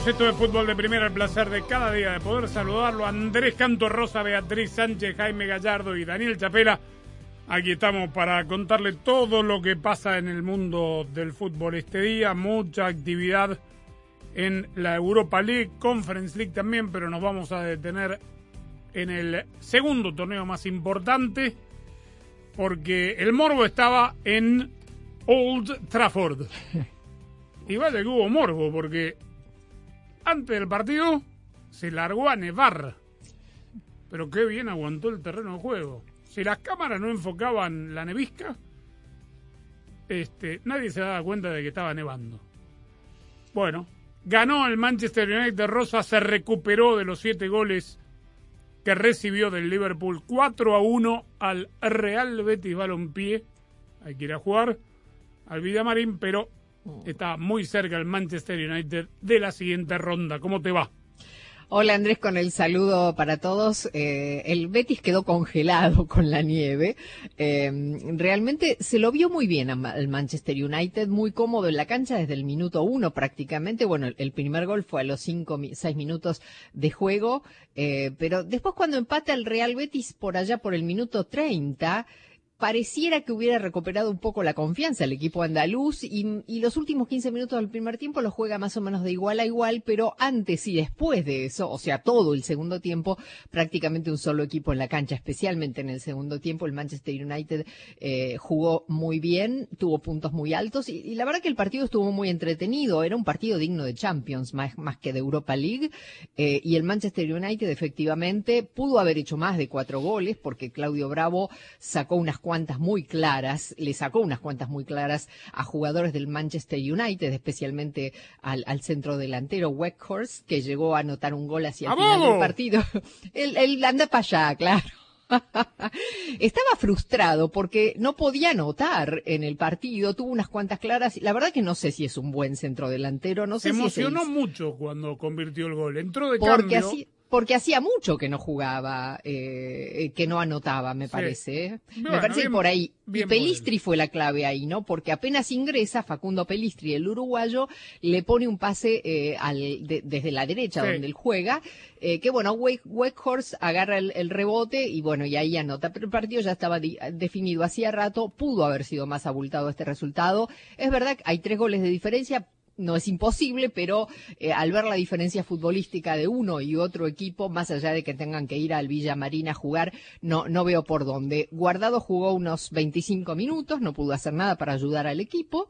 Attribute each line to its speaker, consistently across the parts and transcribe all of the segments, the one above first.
Speaker 1: Bienvenidos. Esto es Fútbol de Primera, el placer de cada día de poder saludarlo. Andrés Canto Rosa, Beatriz Sánchez, Jaime Gallardo y Daniel Chapela. Aquí estamos para contarle todo lo que pasa en el mundo del fútbol este día. Mucha actividad en la Europa League, Conference League también, pero nos vamos a detener en el segundo torneo más importante porque el morbo estaba en Old Trafford. Y vaya que hubo morbo, porque antes del partido se largó a nevar. Pero qué bien aguantó el terreno de juego. Si las cámaras no enfocaban la nevisca, este, nadie se daba cuenta de que estaba nevando. Bueno, ganó el Manchester United Rosa, se recuperó de los siete goles que recibió del Liverpool 4 a 1 al Real Betis Balompié. Hay que ir a jugar al Villamarín, pero está muy cerca el Manchester United de la siguiente ronda. ¿Cómo te va?
Speaker 2: Hola Andrés, con el saludo para todos. Eh, el Betis quedó congelado con la nieve. Eh, realmente se lo vio muy bien al Manchester United, muy cómodo en la cancha desde el minuto uno prácticamente. Bueno, el- primer gol fue a los cinco, seis minutos de juego, eh, pero después cuando empata el Real Betis por allá por el minuto 30, pareciera que hubiera recuperado un poco la confianza el equipo andaluz y, los últimos 15 minutos del primer tiempo los juega más o menos de igual a igual, pero antes y después de eso, o sea, todo el segundo tiempo, prácticamente un solo equipo en la cancha, especialmente en el segundo tiempo, el Manchester United eh, jugó muy bien, tuvo puntos muy altos y, la verdad que el partido estuvo muy entretenido, era un partido digno de Champions más, más que de Europa League eh, y el Manchester United efectivamente pudo haber hecho más de cuatro goles porque Claudio Bravo sacó unas cuantas muy claras, le sacó unas cuantas muy claras a jugadores del Manchester United, especialmente al, al centro delantero Weghorst, que llegó a anotar un gol hacia el final del partido. él, él anda para allá, claro. Estaba frustrado porque no podía anotar en el partido, tuvo unas cuantas claras. La verdad que no sé si es un buen centro delantero, no
Speaker 1: Se
Speaker 2: sé si es el-
Speaker 1: emocionó mucho cuando convirtió el gol. Entró de
Speaker 2: porque
Speaker 1: cambio.
Speaker 2: así porque hacía mucho que no jugaba, eh, eh, que no anotaba, me
Speaker 1: Sí.
Speaker 2: parece. ¿eh?
Speaker 1: Bueno,
Speaker 2: me parece
Speaker 1: bien-
Speaker 2: que por ahí. Y Pelistri fue la clave ahí, ¿no? Porque apenas ingresa Facundo Pelistri, el uruguayo, le pone un pase eh, al, de- desde la derecha
Speaker 1: Sí.
Speaker 2: donde él juega, eh, que bueno, Wake- agarra el, el rebote y bueno, y ahí anota. Pero el partido ya estaba di- definido hacía rato, pudo haber sido más abultado este resultado. Es verdad que hay tres goles de diferencia, no es imposible, pero eh, al ver la diferencia futbolística de uno y otro equipo, más allá de que tengan que ir al Villa Marina a jugar, no, no veo por dónde. Guardado jugó unos 25 minutos, no pudo hacer nada para ayudar al equipo.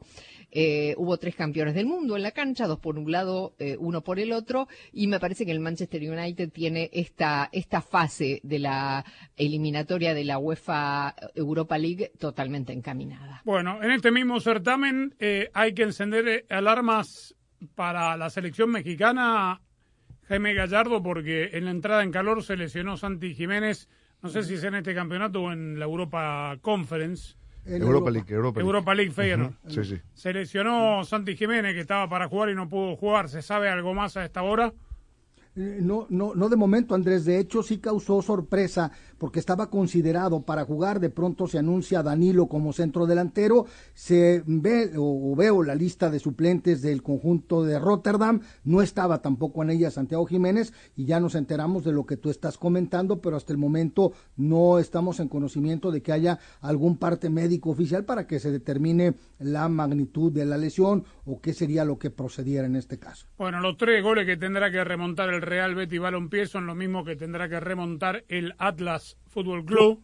Speaker 2: Eh, hubo tres campeones del mundo en la cancha, dos por un lado, eh, uno por el otro, y me parece que el Manchester United tiene esta, esta fase de la eliminatoria de la UEFA Europa League totalmente encaminada.
Speaker 1: Bueno, en este mismo certamen hay que encender eh, para la selección mexicana, Jaime Gallardo, porque en la entrada en calor se lesionó Santi Jiménez. No sé si es en este campeonato o en la Europa Conference.
Speaker 3: En
Speaker 4: Europa League, Europa League.
Speaker 1: Europa League Feyenoord.
Speaker 4: Sí, sí.
Speaker 1: Se lesionó Santi Jiménez, que estaba para jugar y no pudo jugar. ¿Se sabe algo más a esta hora?
Speaker 3: Eh, No, no, no de momento, Andrés. De hecho, sí causó sorpresa porque estaba considerado para jugar. De pronto se anuncia Danilo como centro delantero. Se ve o, o veo la lista de suplentes del conjunto de Rotterdam. No estaba tampoco en ella Santiago Jiménez y ya nos enteramos de lo que tú estás comentando, pero hasta el momento no estamos en conocimiento de que haya algún parte médico oficial para que se determine la magnitud de la lesión o qué sería lo que procediera en este caso.
Speaker 1: Bueno, los tres goles que tendrá que remontar el Real Betis Balompié son lo mismo que tendrá que remontar el Atlas Fútbol Club,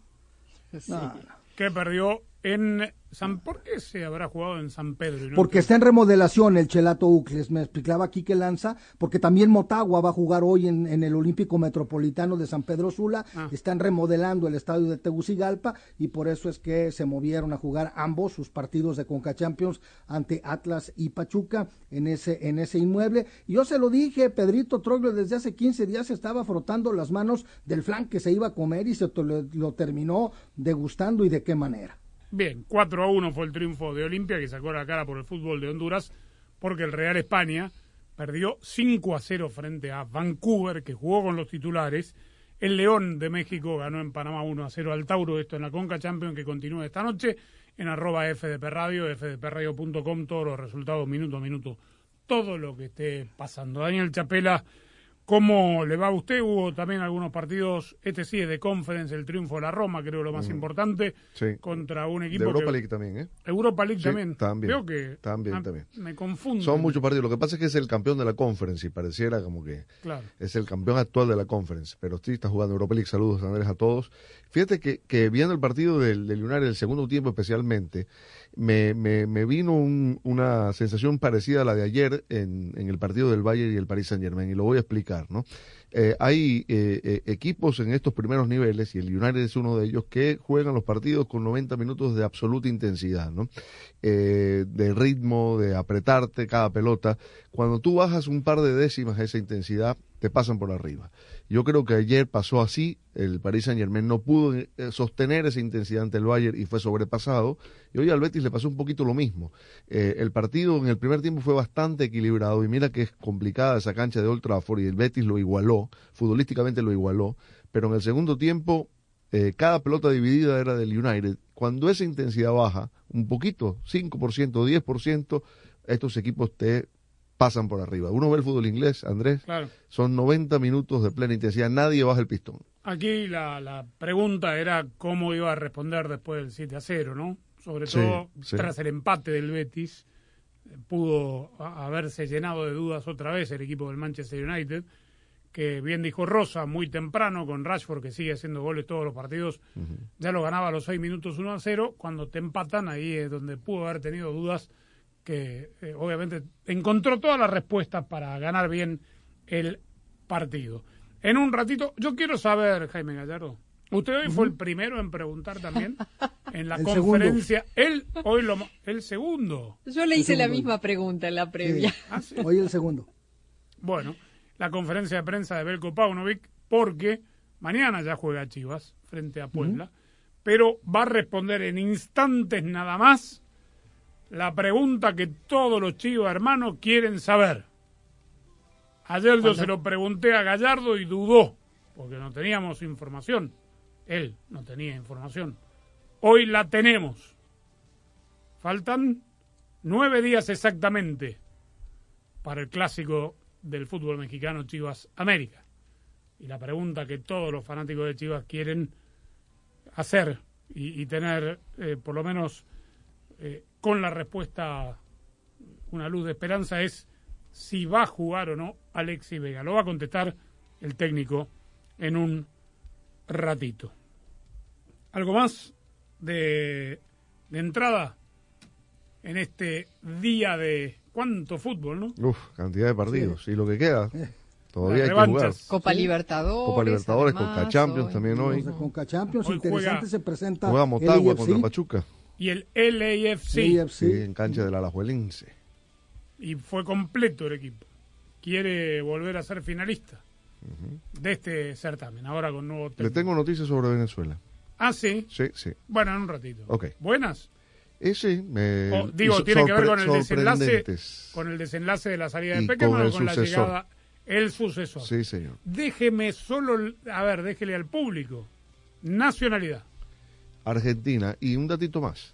Speaker 3: No,
Speaker 1: que perdió en San... ¿Por qué se habrá jugado en San Pedro? y no en
Speaker 3: Porque está en remodelación el Chelato Ucles, me explicaba aquí que lanza, porque también Motagua va a jugar hoy en, en el Olímpico Metropolitano de San Pedro Sula,
Speaker 1: Ah.
Speaker 3: están remodelando el estadio de Tegucigalpa y por eso es que se movieron a jugar ambos sus partidos de Conca Champions ante Atlas y Pachuca en ese, en ese inmueble. Y yo se lo dije, Pedrito Troglio desde hace 15 días estaba frotando las manos del flan que se iba a comer y se lo terminó degustando y de qué manera.
Speaker 1: Bien, 4 a 1 fue el triunfo de Olimpia, que sacó la cara por el fútbol de Honduras, porque el Real España perdió 5 a 0 frente a Vancouver, que jugó con los titulares. El León de México ganó en Panamá 1 a 0 al Tauro, esto en la Conca Champions, que continúa esta noche en arroba FDP Radio, fdpradio.com, todos los resultados minuto a minuto, todo lo que esté pasando. Daniel Chapela, ¿cómo le va a usted? Hubo también algunos partidos, este sí es de conference, el triunfo de la Roma, creo lo más importante,
Speaker 4: Sí.
Speaker 1: contra un
Speaker 4: De
Speaker 1: equipo
Speaker 4: Europa
Speaker 1: que...
Speaker 4: League también, ¿eh?
Speaker 1: Europa League
Speaker 4: Sí,
Speaker 1: también.
Speaker 4: también.
Speaker 1: Veo que
Speaker 4: También, también.
Speaker 1: me confundo.
Speaker 4: Son muchos partidos. Lo que pasa es que es el campeón de la conference y pareciera como que
Speaker 1: Claro.
Speaker 4: es el campeón actual de la conference. Pero sí está jugando Europa League. Saludos, Andrés, a todos. Fíjate que, que viendo el partido del, del United, el segundo tiempo especialmente, me, me, me vino un- una sensación parecida a la de ayer en, en el partido del Bayern y el Paris Saint Germain. Y lo voy a explicar, ¿no? Eh, hay eh, eh, equipos en estos primeros niveles, y el United es uno de ellos, que juegan los partidos con 90 minutos de absoluta intensidad, ¿no? Eh, de ritmo, de apretarte cada pelota. Cuando tú bajas un par de décimas esa intensidad, te pasan por arriba. Yo creo que ayer pasó así, el Paris Saint Germain no pudo eh, sostener esa intensidad ante el Bayern y fue sobrepasado, y hoy al Betis le pasó un poquito lo mismo. Eh, el partido en el primer tiempo fue bastante equilibrado, y mira que es complicada esa cancha de Old Trafford, y el Betis lo igualó, futbolísticamente lo igualó, pero en el segundo tiempo eh, cada pelota dividida era del United. Cuando esa intensidad baja un poquito, 5%, 10%, estos equipos te pasan por arriba. Uno ve el fútbol inglés, Andrés,
Speaker 1: Claro.
Speaker 4: son 90 minutos de plena intensidad, nadie baja el pistón.
Speaker 1: Aquí la, la pregunta era cómo iba a responder después del 7 a 0, ¿no? Sobre todo
Speaker 4: sí.
Speaker 1: tras el empate del Betis, eh, pudo haberse llenado de dudas otra vez el equipo del Manchester United, que bien dijo Rosa, muy temprano con Rashford, que sigue haciendo goles todos los partidos, ya lo ganaba a los 6 minutos 1 a 0, cuando te empatan ahí es donde pudo haber tenido dudas que eh, obviamente encontró todas las respuestas para ganar bien el partido. En un ratito, yo quiero saber, Jaime Gallardo, usted hoy fue el primero en preguntar también en la
Speaker 3: El
Speaker 1: conferencia, él hoy lo el segundo.
Speaker 2: Yo le hice la misma pregunta en la previa.
Speaker 1: Ah, sí.
Speaker 3: Hoy el segundo.
Speaker 1: Bueno, la conferencia de prensa de Belko Paunovic, porque mañana ya juega Chivas frente a Puebla, pero va a responder en instantes nada más la pregunta que todos los chivas hermanos quieren saber. Ayer yo se lo pregunté a Gallardo y dudó, porque no teníamos información. Él no tenía información. Hoy la tenemos. Faltan nueve días exactamente para el clásico del fútbol mexicano Chivas América. Y la pregunta que todos los fanáticos de Chivas quieren hacer y, y tener, eh, por lo menos eh, con la respuesta, una luz de esperanza es si va a jugar o no Alexis Vega. Lo va a contestar el técnico en un ratito. ¿Algo más de, de entrada en este día de cuánto fútbol, no?
Speaker 4: Uf, cantidad de partidos. Y lo que queda, todavía hay que jugar.
Speaker 2: Copa
Speaker 3: Sí.
Speaker 2: Libertadores.
Speaker 4: Copa Libertadores,
Speaker 2: además,
Speaker 4: Conca Champions
Speaker 2: hoy.
Speaker 4: también hoy.
Speaker 3: Conca Champions,
Speaker 1: Hoy
Speaker 3: interesante
Speaker 1: juega-
Speaker 3: se presenta
Speaker 4: Juega Motagua contra Pachuca.
Speaker 1: Y el LAFC.
Speaker 3: AFC.
Speaker 4: Sí, en cancha del Alajuelense.
Speaker 1: y fue completo el equipo. Quiere volver a ser finalista de este certamen, ahora con nuevo
Speaker 4: Le
Speaker 1: técnico.
Speaker 4: tengo noticias sobre Venezuela.
Speaker 1: Ah, sí.
Speaker 4: Sí, sí.
Speaker 1: Bueno, en un ratito.
Speaker 4: Ok.
Speaker 1: ¿Buenas?
Speaker 4: Eh, sí, me...
Speaker 1: O, digo, tiene que ver con el desenlace con el desenlace de la salida de Peckerman
Speaker 4: con
Speaker 1: o
Speaker 4: el
Speaker 1: con la llegada el sucesor.
Speaker 4: Sí, señor.
Speaker 1: Déjeme solo, a ver, déjele al público. Nacionalidad.
Speaker 4: Argentina. Y un datito más.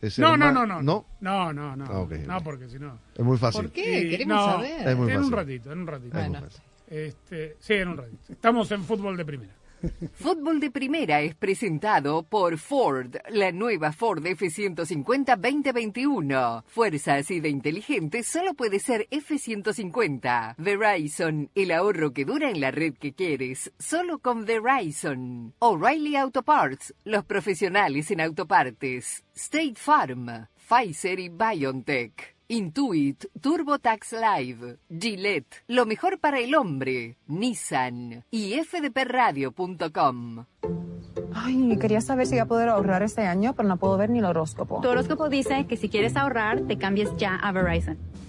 Speaker 4: Es
Speaker 1: No, no, no, no.
Speaker 4: ¿No?
Speaker 1: No, no, no.
Speaker 4: Ah,
Speaker 1: no,
Speaker 4: ok.
Speaker 1: porque si no.
Speaker 4: Es muy fácil.
Speaker 2: ¿Por qué? Queremos
Speaker 1: no,
Speaker 2: saber.
Speaker 4: Es muy
Speaker 1: en un ratito, en un ratito.
Speaker 2: Bueno.
Speaker 1: Este, sí, en un ratito. Estamos en fútbol de primera.
Speaker 5: Fútbol de Primera es presentado por Ford, la nueva Ford F-150 2021. Fuerza así de inteligente solo puede ser F-150. Verizon, el ahorro que dura en la red que quieres, solo con Verizon. O'Reilly Auto Parts, los profesionales en autopartes. State Farm, Pfizer y BioNTech. Intuit, TurboTax Live, Gillette, lo mejor para el hombre, Nissan y fdpradio.com.
Speaker 6: Ay, quería saber si voy a poder ahorrar este año, pero no puedo ver ni el horóscopo.
Speaker 7: Tu horóscopo dice que si quieres ahorrar, te cambies ya a Verizon.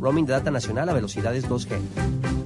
Speaker 8: Roaming de data nacional a velocidades 2G.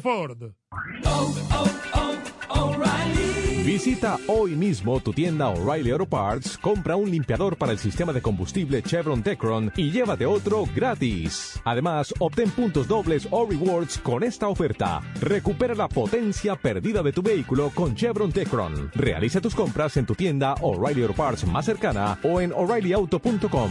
Speaker 1: Ford.
Speaker 9: Visita hoy mismo tu tienda O'Reilly Auto Parts, compra un limpiador para el sistema de combustible Chevron Tecron y llévate otro gratis. Además, obtén puntos dobles o rewards con esta oferta. Recupera la potencia perdida de tu vehículo con Chevron Tecron. Realiza tus compras en tu tienda O'Reilly Auto Parts más cercana o en o'ReillyAuto.com.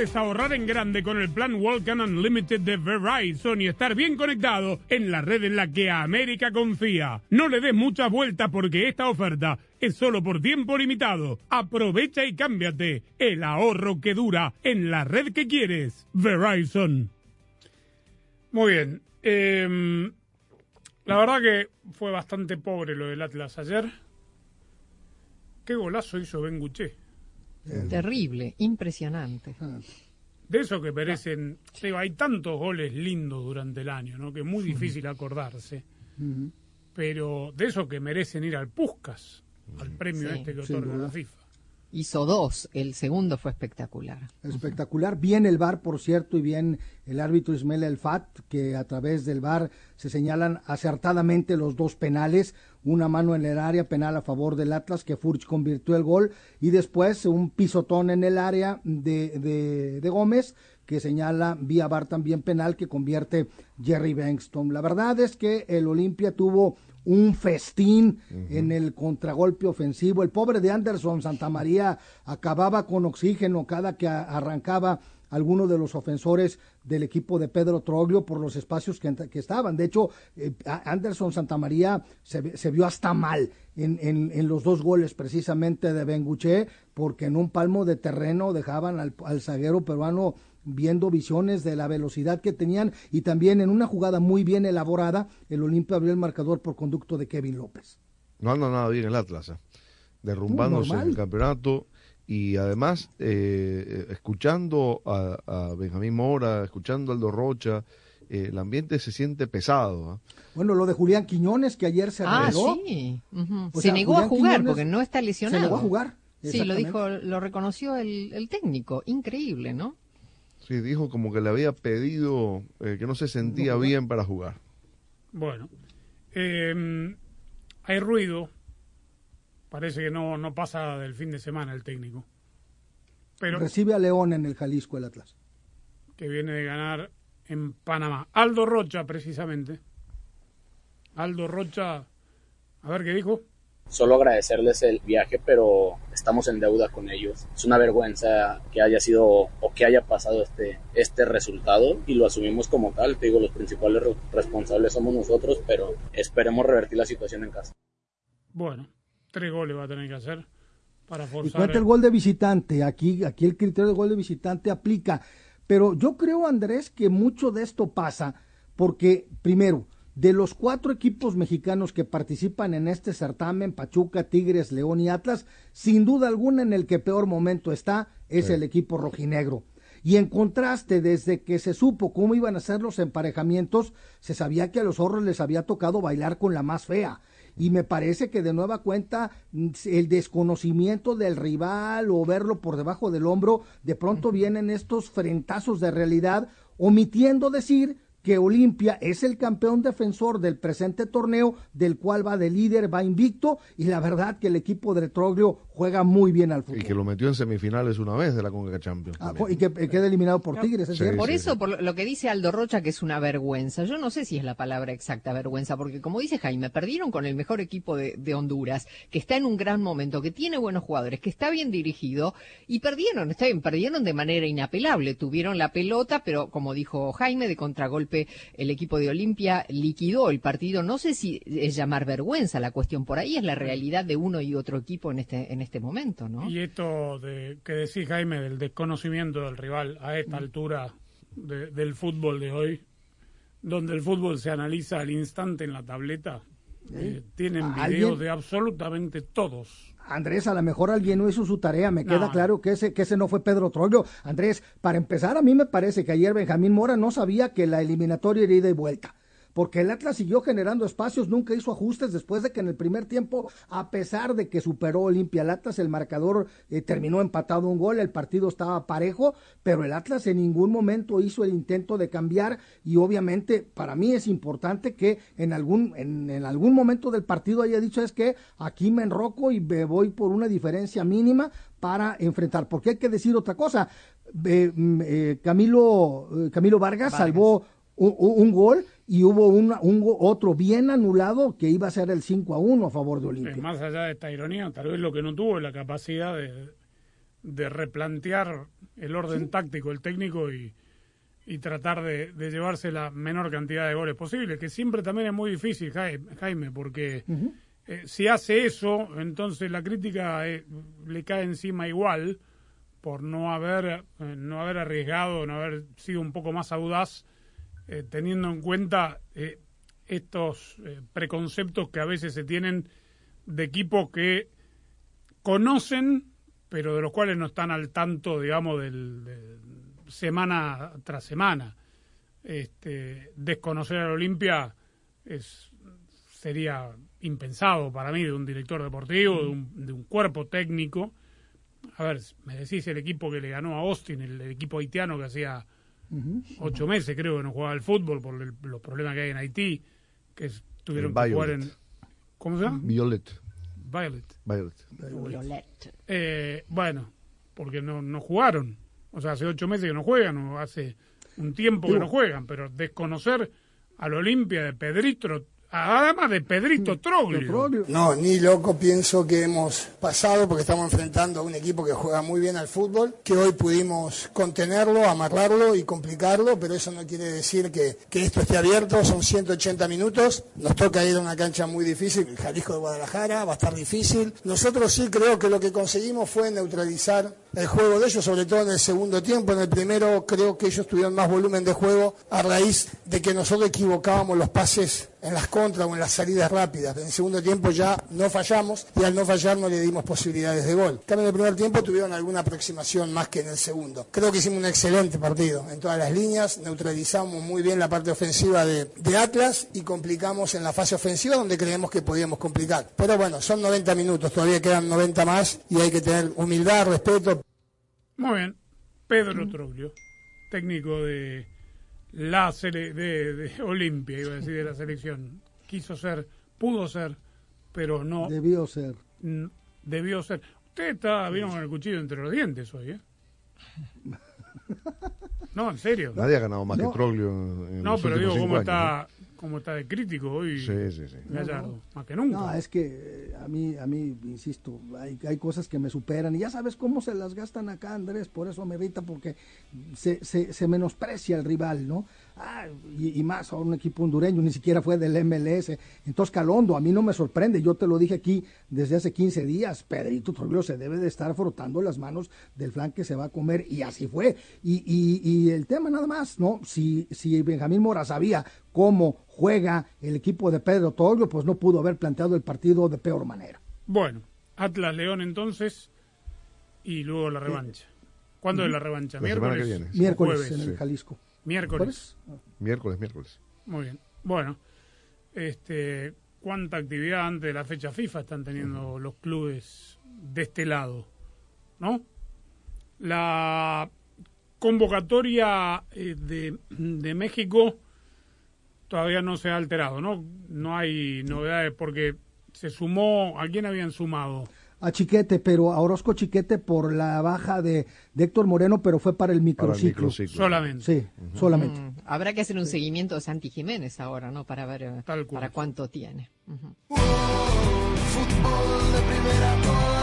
Speaker 1: Puedes ahorrar en grande con el plan Welcome Unlimited de Verizon y estar bien conectado en la red en la que América confía. No le des muchas vueltas porque esta oferta es solo por tiempo limitado. Aprovecha y cámbiate. El ahorro que dura en la red que quieres. Verizon. Muy bien. Eh, la verdad que fue bastante pobre lo del Atlas ayer. Qué golazo hizo Ben
Speaker 2: Terrible, impresionante.
Speaker 1: De eso que merecen. digo, hay tantos goles lindos durante el año, ¿no? Que es muy difícil acordarse. Pero de eso que merecen ir al Puscas, al premio
Speaker 2: Sí.
Speaker 1: este que otorga la FIFA.
Speaker 2: Hizo dos, el segundo fue espectacular.
Speaker 3: Espectacular. Bien el VAR, por cierto, y bien el árbitro Ismael El Fat, que a través del VAR se señalan acertadamente los dos penales. Una mano en el área penal a favor del Atlas, que Furch convirtió el gol, y después un pisotón en el área de, de, de Gómez, que señala vía VAR también penal, que convierte Jerry Bankston. La verdad es que el Olimpia tuvo un festín en el contragolpe ofensivo. El pobre de Anderson Santamaría acababa con oxígeno cada que arrancaba alguno de los ofensores del equipo de Pedro Troglio por los espacios que, que estaban. De hecho, eh, Anderson Santamaría se, se vio hasta mal en, en- en los dos goles precisamente de Benguché, porque en un palmo de terreno dejaban al, al zaguero peruano viendo visiones de la velocidad que tenían y también en una jugada muy bien elaborada, el Olimpia abrió el marcador por conducto de Kevin López.
Speaker 4: No anda nada bien el Atlas, ¿eh? derrumbándose en el campeonato y además eh, escuchando a, a Benjamín Mora, escuchando a Aldo Rocha, eh, el ambiente se siente pesado. ¿eh?
Speaker 3: Bueno, lo de Julián Quiñones que ayer se
Speaker 2: Ah,
Speaker 3: reveló.
Speaker 2: sí. ujú.
Speaker 3: O
Speaker 2: se
Speaker 3: sea,
Speaker 2: negó a jugar
Speaker 3: Quiñones
Speaker 2: porque no está lesionado.
Speaker 3: Se negó a jugar.
Speaker 2: Sí, lo dijo, lo reconoció el, el técnico. Increíble, ¿no?
Speaker 4: Sí, dijo como que le había pedido eh, que no se sentía bien para jugar.
Speaker 1: Bueno, eh, hay ruido. Parece que no, no pasa del fin de semana el técnico. Pero
Speaker 3: Recibe a León en el Jalisco el Atlas.
Speaker 1: que viene de ganar en Panamá. Aldo Rocha, precisamente. Aldo Rocha, a ver qué dijo.
Speaker 10: Solo agradecerles el viaje, pero estamos en deuda con ellos. Es una vergüenza que haya sido o que haya pasado este, este resultado y lo asumimos como tal. Te digo, los principales re- responsables somos nosotros, pero esperemos revertir la situación en casa.
Speaker 1: Bueno, tres goles va a tener que hacer para
Speaker 3: Y
Speaker 1: forzar.
Speaker 3: cuenta el gol de visitante. Aquí, aquí el criterio del gol de visitante aplica. Pero yo creo, Andrés, que mucho de esto pasa porque, primero, de los cuatro equipos mexicanos que participan en este certamen, Pachuca, Tigres, León y Atlas, sin duda alguna en el que peor momento está es
Speaker 4: Sí.
Speaker 3: el equipo rojinegro. Y en contraste, desde que se supo cómo iban a ser los emparejamientos, se sabía que a los zorros les había tocado bailar con la más fea. Y me parece que de nueva cuenta mm, el desconocimiento del rival o verlo por debajo del hombro, de pronto vienen estos frentazos de realidad, omitiendo decir que Olimpia es el campeón defensor del presente torneo, del cual va de líder, va invicto, y la verdad que el equipo de Troglio juega muy bien al fútbol.
Speaker 4: Y que lo metió en semifinales una vez de la Conca Champions.
Speaker 3: Ah, y que eh, queda eliminado por Tigres, ¿es
Speaker 4: Sí?
Speaker 2: Por
Speaker 4: sí,
Speaker 2: eso,
Speaker 4: sí.
Speaker 2: por lo- lo que dice Aldo Rocha, que es una vergüenza. Yo no sé si es la palabra exacta vergüenza, porque como dice Jaime, perdieron con el mejor equipo de, de Honduras, que está en un gran momento, que tiene buenos jugadores, que está bien dirigido, y perdieron, está bien, perdieron de manera inapelable. Tuvieron la pelota, pero como dijo Jaime, de contragolpe, el equipo de Olimpia liquidó el partido. No sé si es llamar vergüenza la cuestión, por ahí es la realidad de uno y otro equipo en este, en este momento, ¿no?
Speaker 1: Y esto de, que decís, Jaime, del desconocimiento del rival a
Speaker 3: Mm.
Speaker 1: esta altura de- del fútbol de hoy, donde el fútbol se analiza al instante en la tableta, eh, tienen
Speaker 3: ¿A
Speaker 1: videos de absolutamente todos.
Speaker 3: Andrés, a lo mejor alguien no hizo su tarea, me queda
Speaker 1: No.
Speaker 3: claro que ese, que ese no fue Pedro Troglio. Andrés, para empezar, a mí me parece que ayer Benjamín Mora no sabía que la eliminatoria era ida y vuelta. Porque el Atlas siguió generando espacios, nunca hizo ajustes después de que en el primer tiempo, a pesar de que superó Olimpia el Atlas, el marcador eh, terminó empatado un gol, el partido estaba parejo, pero el Atlas en ningún momento hizo el intento de cambiar y obviamente para mí es importante que en algún, en, en algún momento del partido haya dicho es que aquí me enroco y me voy por una diferencia mínima para enfrentar, porque hay que decir otra cosa, Eh, mm, eh, Camilo, Camilo Vargas,
Speaker 2: Vargas.
Speaker 3: salvó un, un- un gol y hubo un go- otro bien anulado que iba a ser el 5 a 1 a favor de Olimpia.
Speaker 1: más allá de esta ironía, tal vez lo que no tuvo es la capacidad de, de replantear el orden táctico, el técnico y, y tratar de, de llevarse la menor cantidad de goles posible, que siempre también es muy difícil, Jai- Jaime, porque eh, si hace eso, entonces la crítica eh, le cae encima igual por no haber, eh, no haber arriesgado, no haber sido un poco más audaz eh, teniendo en cuenta eh, estos eh, preconceptos que a veces se tienen de equipos que conocen, pero de los cuales no están al tanto, digamos, del, de semana tras semana. Este, desconocer al Olimpia es, sería impensado para mí de un director deportivo, de un, de un cuerpo técnico. A ver, me decís el equipo que le ganó a Austin, el, el equipo haitiano que hacía ocho meses creo que no jugaba al fútbol por el- los problemas que hay en Haití, que es- tuvieron que jugar
Speaker 4: Violet.
Speaker 1: en... ¿Cómo se llama?
Speaker 4: Violet.
Speaker 1: Violet.
Speaker 4: Violet.
Speaker 1: Eh, bueno, porque no, no jugaron. O sea, hace ocho meses que no juegan, o hace un tiempo que no juegan, pero desconocer al Olimpia de Pedrito, además de Pedrito Troglio.
Speaker 11: No, ni loco pienso que hemos pasado porque estamos enfrentando a un equipo que juega muy bien al fútbol, que hoy pudimos contenerlo, amarrarlo y complicarlo, pero eso no quiere decir que, que esto esté abierto, son 180 minutos, nos toca ir a una cancha muy difícil, el Jalisco de Guadalajara, va a estar difícil. Nosotros sí creo que lo que conseguimos fue neutralizar el juego de ellos, sobre todo en el segundo tiempo, en el primero creo que ellos tuvieron más volumen de juego a raíz de que nosotros equivocábamos los pases en las contras o en las salidas rápidas. En el segundo tiempo ya no fallamos y al no fallar no le dimos posibilidades de gol. Cambio, en el primer tiempo tuvieron alguna aproximación más que en el segundo. Creo que hicimos un excelente partido en todas las líneas, neutralizamos muy bien la parte ofensiva de, de Atlas y complicamos en la fase ofensiva donde creemos que podíamos complicar. Pero bueno, son 90 minutos, todavía quedan 90 más y hay que tener humildad, respeto.
Speaker 1: Muy bien. Pedro Troglio, técnico de la sele- de, de Olimpia, iba a decir, de la selección. Quiso ser, pudo ser, pero no
Speaker 3: Debió ser.
Speaker 1: debió ser. Usted está, vino con el cuchillo entre los dientes hoy, ¿eh? No, en serio.
Speaker 4: Nadie ha ganado más
Speaker 1: No.
Speaker 4: que Troglio en,
Speaker 1: No,
Speaker 4: los
Speaker 1: pero digo, ¿cómo
Speaker 4: años,
Speaker 1: está, cómo está de crítico hoy?
Speaker 4: Sí, sí, sí.
Speaker 1: Gallardo,
Speaker 3: No, no.
Speaker 1: más que nunca.
Speaker 3: No, es que eh, a mí, a mí, insisto, hay, hay cosas que me superan y ya sabes cómo se las gastan acá, Andrés, por eso me irrita, porque se, se, se menosprecia al rival, ¿no? Ah, y, y más a un equipo hondureño, ni siquiera fue del MLS. Entonces, Calondo, a mí no me sorprende, yo te lo dije aquí desde hace 15 días, Pedrito Troglio se debe de estar frotando las manos del flan que se va a comer, y así fue. Y, y, y el tema nada más, ¿no? Si, si Benjamín Mora sabía cómo juega el equipo de Pedro Troglio, pues no pudo haber planteado el partido de peor manera.
Speaker 1: Bueno, Atlas León entonces y luego la revancha. ¿Cuándo es la revancha?
Speaker 4: La semana que
Speaker 1: ¿Miércoles?
Speaker 4: viene.
Speaker 3: Miércoles
Speaker 1: jueves?
Speaker 3: en el Jalisco.
Speaker 1: Miércoles.
Speaker 4: Miércoles, miércoles.
Speaker 1: Muy bien. Bueno, este, ¿cuánta actividad antes de la fecha FIFA están teniendo los clubes de este lado? ¿No? La convocatoria eh, de, de México todavía no se ha alterado, ¿no? No hay novedades porque se sumó, ¿a quién habían sumado?
Speaker 3: A Chiquete, pero a Orozco Chiquete por la baja de, de Héctor Moreno, pero fue para el microciclo.
Speaker 4: microciclo.
Speaker 1: Solamente.
Speaker 3: Sí, solamente.
Speaker 2: Mm, habrá que hacer un seguimiento de Santi Jiménez ahora, ¿no? Para ver para cuánto tiene.
Speaker 12: Fútbol de primera,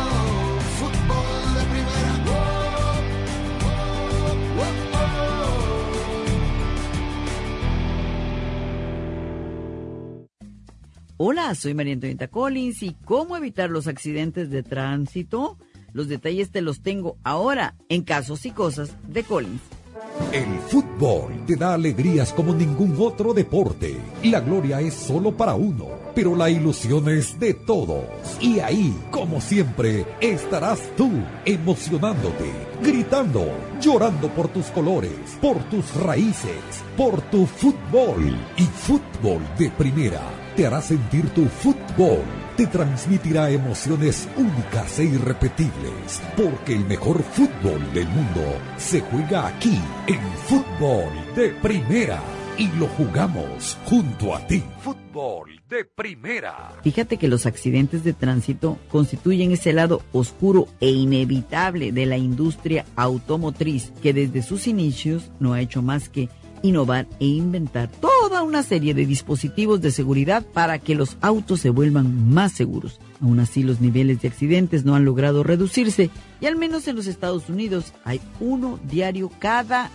Speaker 13: Hola, soy María Antonieta Collins y cómo evitar los accidentes de tránsito. Los detalles te los tengo ahora en Casos y Cosas de Collins.
Speaker 14: El fútbol te da alegrías como ningún otro deporte. La gloria es solo para uno, pero la ilusión es de todos. Y ahí, como siempre, estarás tú, emocionándote, gritando, llorando por tus colores, por tus raíces, por tu fútbol. Y fútbol de primera te hará sentir tu fútbol. Te transmitirá emociones únicas e irrepetibles, porque el mejor fútbol del mundo se juega aquí, en fútbol de primera. Y lo jugamos junto a ti. Fútbol de primera.
Speaker 13: Fíjate que los accidentes de tránsito constituyen ese lado oscuro e inevitable de la industria automotriz que desde sus inicios no ha hecho más que innovar e inventar toda una serie de dispositivos de seguridad para que los autos se vuelvan más seguros. Aún así, los niveles de accidentes no han logrado reducirse y al menos en los Estados Unidos hay uno diario cada,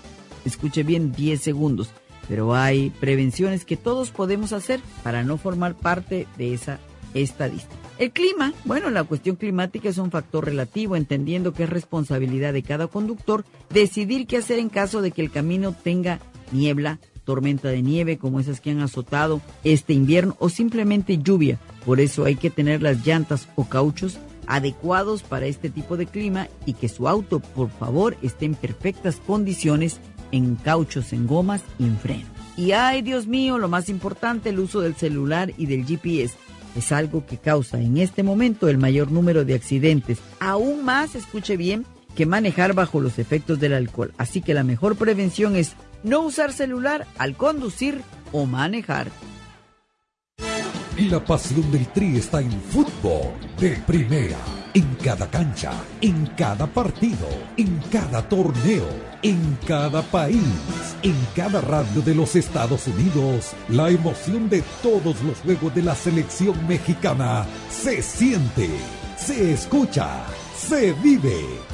Speaker 13: escuche bien, 10 segundos. Pero hay prevenciones que todos podemos hacer para no formar parte de esa estadística. El clima, bueno, la cuestión climática es un factor relativo, entendiendo que es responsabilidad de cada conductor decidir qué hacer en caso de que el camino tenga niebla, tormenta de nieve como esas que han azotado este invierno o simplemente lluvia. Por eso hay que tener las llantas o cauchos adecuados para este tipo de clima y que su auto, por favor, esté en perfectas condiciones en cauchos, en gomas y en freno. Y ay, Dios mío, lo más importante, el uso del celular y del GPS. Es algo que causa en este momento el mayor número de accidentes. Aún más, escuche bien, que manejar bajo los efectos del alcohol. Así que la mejor prevención es no usar celular al conducir o manejar.
Speaker 14: La pasión del Tri está en fútbol de primera. En cada cancha, en cada partido, en cada torneo, en cada país, en cada radio de los Estados Unidos. La emoción de todos los juegos de la selección mexicana se siente, se escucha, se vive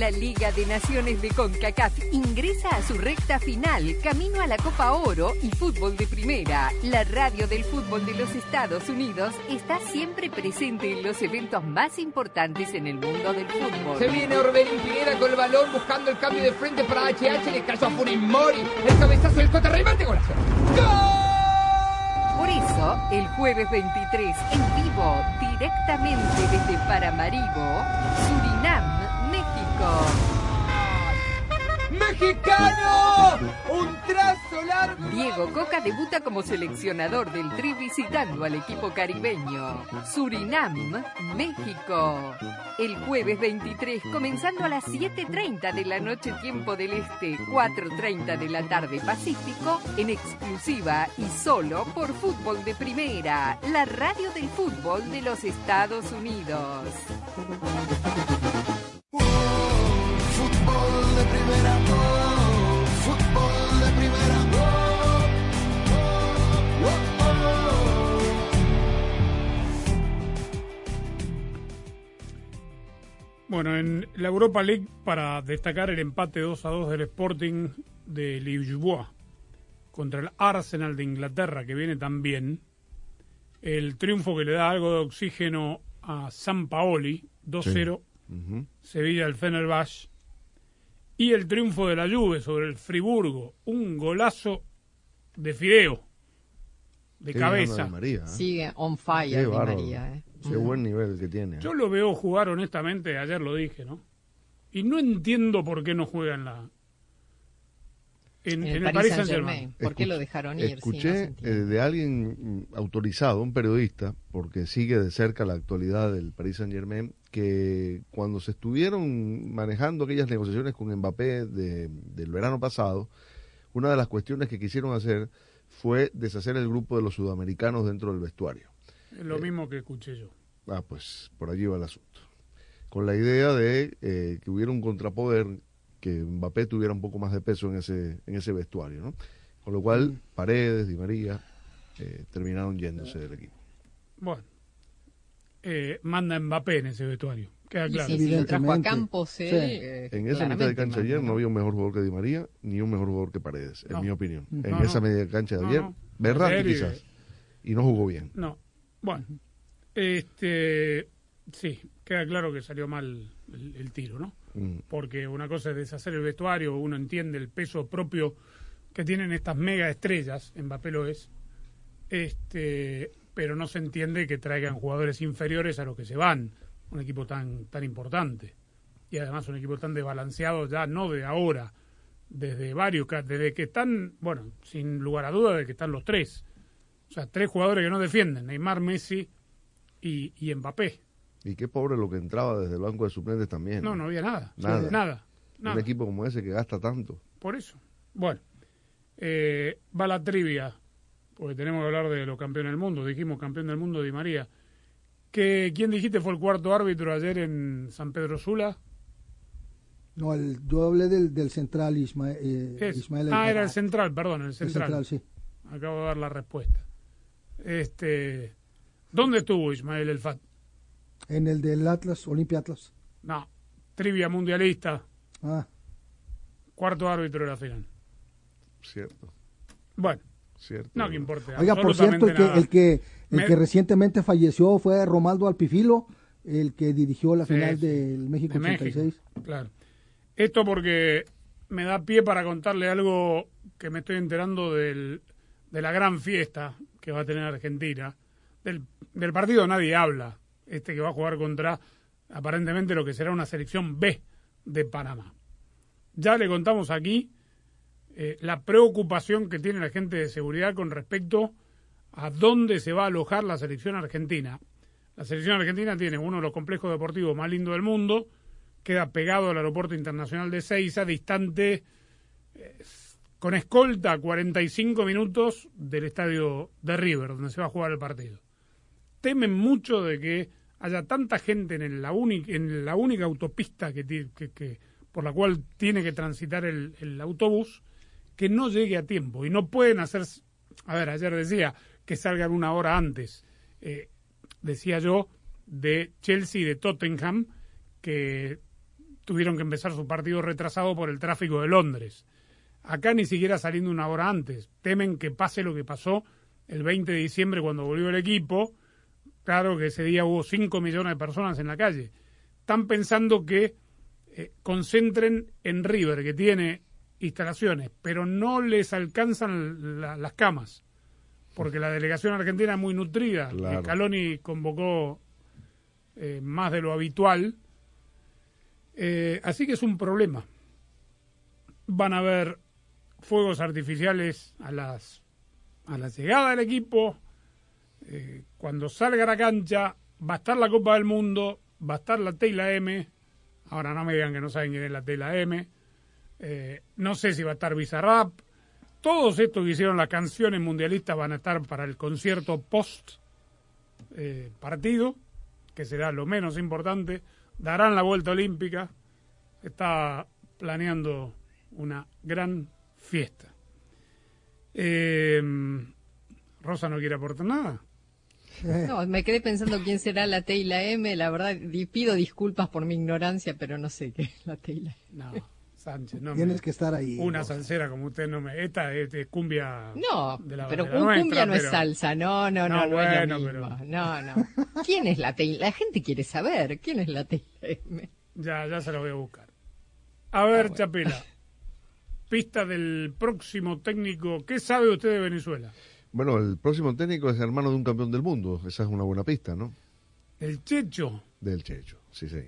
Speaker 5: La Liga de Naciones de CONCACAF ingresa a su recta final, camino a la Copa Oro y fútbol de primera. La radio del fútbol de los Estados Unidos está siempre presente en los eventos más importantes en el mundo del fútbol.
Speaker 15: Se viene Orbelín Pineda con el balón buscando el cambio de frente para HH, le cayó a Furimori, el cabezazo del Cota remate golazo.
Speaker 5: Por eso, el jueves 23, en vivo, directamente desde Paramaribo, Surinam.
Speaker 15: ¡Mexicano! ¡Un trazo largo!
Speaker 5: Diego Coca debuta como seleccionador del Tri visitando al equipo caribeño. Surinam, México. El jueves 23, comenzando a las 7.30 de la noche tiempo del Este, 4.30 de la tarde Pacífico, en exclusiva y solo por Fútbol de Primera, la radio del fútbol de los Estados Unidos.
Speaker 1: Bueno, en la Europa League, para destacar el empate 2 a 2 del Sporting de Lillois contra el Arsenal de Inglaterra, que viene también, el triunfo que le da algo de oxígeno a San Paoli, 2-0,
Speaker 4: Ujú.
Speaker 1: Sevilla del Fenerbahce, y el triunfo de la Juve sobre el Friburgo, un golazo de Fideo, de
Speaker 4: Qué
Speaker 1: cabeza.
Speaker 4: María, ¿eh?
Speaker 2: Sigue on fire
Speaker 4: Qué
Speaker 2: Di
Speaker 4: bárbaro.
Speaker 2: María. ¿eh?
Speaker 4: Qué buen nivel que tiene. ¿eh?
Speaker 1: Yo lo veo jugar honestamente, ayer lo dije, ¿no? Y no entiendo por qué no juega en la en, en el Paris Saint-Germain.
Speaker 2: ¿Por qué lo dejaron ir? Sí, no se
Speaker 4: Escuché eh, de alguien mm, autorizado, un periodista, porque sigue de cerca la actualidad del Paris Saint Germain, que cuando se estuvieron manejando aquellas negociaciones con Mbappé de- del verano pasado, una de las cuestiones que quisieron hacer fue deshacer el grupo de los sudamericanos dentro del vestuario.
Speaker 1: Es lo mismo que escuché yo.
Speaker 4: Ah, pues por allí va el asunto. Con la idea de eh, que hubiera un contrapoder, que Mbappé tuviera un poco más de peso en ese, en ese vestuario, ¿no? Con lo cual, Paredes, Di María, eh, terminaron yéndose del equipo.
Speaker 1: Bueno, eh, manda Mbappé en ese vestuario. Queda claro.
Speaker 2: sí, sí, trajo a Campos,
Speaker 3: Sí.
Speaker 2: él, eh,
Speaker 4: En esa mitad de cancha
Speaker 2: manda,
Speaker 4: ayer no había un mejor jugador que Di María, ni un mejor jugador que Paredes,
Speaker 1: No.
Speaker 4: en mi opinión.
Speaker 1: No,
Speaker 4: en
Speaker 1: no.
Speaker 4: esa media cancha de
Speaker 1: ayer, y-
Speaker 4: quizás, y no jugó bien.
Speaker 1: No. Bueno, este sí, queda claro que salió mal el, el tiro, ¿no?
Speaker 4: Mm.
Speaker 1: Porque una cosa es deshacer el vestuario, uno entiende el peso propio que tienen estas mega estrellas, Mbappé lo es, este, pero no se entiende que traigan jugadores inferiores a los que se van, un equipo tan, tan importante. Y además un equipo tan desbalanceado ya no de ahora, desde varios, desde que están, bueno, sin lugar a dudas, de que están los tres. O sea, tres jugadores que no defienden, Neymar, Messi y, y Mbappé.
Speaker 4: Y qué pobre lo que entraba desde el banco de suplentes también.
Speaker 1: No, no había nada.
Speaker 4: Nada.
Speaker 1: Nada.
Speaker 4: Un equipo como ese que gasta tanto.
Speaker 1: Por eso. Bueno, eh, va la trivia, porque tenemos que hablar de los campeones del mundo. Dijimos campeón del mundo Di María. ¿Qué, ¿Quién dijiste fue el cuarto árbitro ayer en San Pedro Sula?
Speaker 3: No, el, yo hablé del, del central Isma, eh,
Speaker 1: Es-
Speaker 3: Ismael El
Speaker 1: ah, era el central, perdón, el central.
Speaker 3: central, sí.
Speaker 1: Acabo de dar la respuesta. Este, ¿Dónde estuvo Ismael El Fat?
Speaker 3: En el del Atlas, Olimpia Atlas.
Speaker 1: No, trivia mundialista,
Speaker 3: Ah,
Speaker 1: cuarto árbitro de la final.
Speaker 4: Cierto,
Speaker 1: Bueno,
Speaker 4: cierto.
Speaker 1: no que importe.
Speaker 3: Oiga, por cierto, el que, el que, el
Speaker 1: Me-
Speaker 3: que recientemente falleció fue Romaldo Alpifilo, el que dirigió la
Speaker 1: Sí,
Speaker 3: final
Speaker 1: sí.
Speaker 3: del México
Speaker 1: de México,
Speaker 3: 86.
Speaker 1: Claro. Esto porque me da pie para contarle algo que me estoy enterando del, de la gran fiesta que va a tener Argentina. Del, del partido nadie habla. Este que va a jugar contra aparentemente lo que será una selección B de Panamá. Ya le contamos aquí eh, la preocupación que tiene la gente de seguridad con respecto a dónde se va a alojar la selección argentina. La selección argentina tiene uno de los complejos deportivos más lindos del mundo, queda pegado al aeropuerto internacional de Seiza, distante eh, con escolta a 45 minutos del estadio de River, donde se va a jugar el partido. Temen mucho de que haya tanta gente en, la, única, en la única autopista que, que- que- por la cual tiene que transitar el, el autobús que no llegue a tiempo y no pueden hacer, a ver, ayer decía que salgan una hora antes, Eh, decía yo, de Chelsea y de Tottenham, que tuvieron que empezar su partido retrasado por el tráfico de Londres. Acá ni siquiera saliendo una hora antes. Temen que pase lo que pasó el 20 de diciembre cuando volvió el equipo. Claro que ese día hubo 5 millones de personas en la calle. Están pensando que eh, concentren en River, que tiene instalaciones, pero no les alcanzan la- las camas, porque la delegación argentina es muy nutrida.
Speaker 4: Claro.
Speaker 1: Scaloni convocó eh, más de lo habitual. Eh, así que es un problema. Van a haber fuegos artificiales a las a la llegada del equipo. Eh, cuando salga a la cancha, va a estar la Copa del Mundo, va a estar la Tela M. Ahora no me digan que no saben quién es la Tela M. Eh, no sé si va a estar Bizarrap. Todos estos que hicieron las canciones mundialistas van a estar para el concierto post eh, partido, que será lo menos importante. Darán la vuelta olímpica. Está planeando una gran fiesta. Eh, Rosa no quiere aportar nada.
Speaker 2: No, me quedé pensando quién será la T y la M. La verdad, di- pido disculpas por mi ignorancia, pero no sé qué es la T y la M.
Speaker 1: No, Sánchez, no
Speaker 3: Tienes
Speaker 1: me-
Speaker 3: que estar ahí.
Speaker 1: Una salsera como usted no me. Esta es, es cumbia.
Speaker 2: No,
Speaker 1: de la,
Speaker 2: pero
Speaker 1: de la
Speaker 2: un
Speaker 1: nuestra,
Speaker 2: cumbia no es salsa. No, no, no,
Speaker 1: No,
Speaker 2: no,
Speaker 1: bueno,
Speaker 2: es lo
Speaker 1: pero-.
Speaker 2: No, no. ¿Quién es la T y La gente quiere saber quién es la T y la M.
Speaker 1: Ya, ya se la voy a buscar. A ver, Chapela. Pista del próximo técnico. ¿Qué sabe usted de Venezuela?
Speaker 4: Bueno, el próximo técnico es hermano de un campeón del mundo. Esa es una buena pista, ¿no?
Speaker 1: El Checho.
Speaker 4: Del Checho, sí, sí.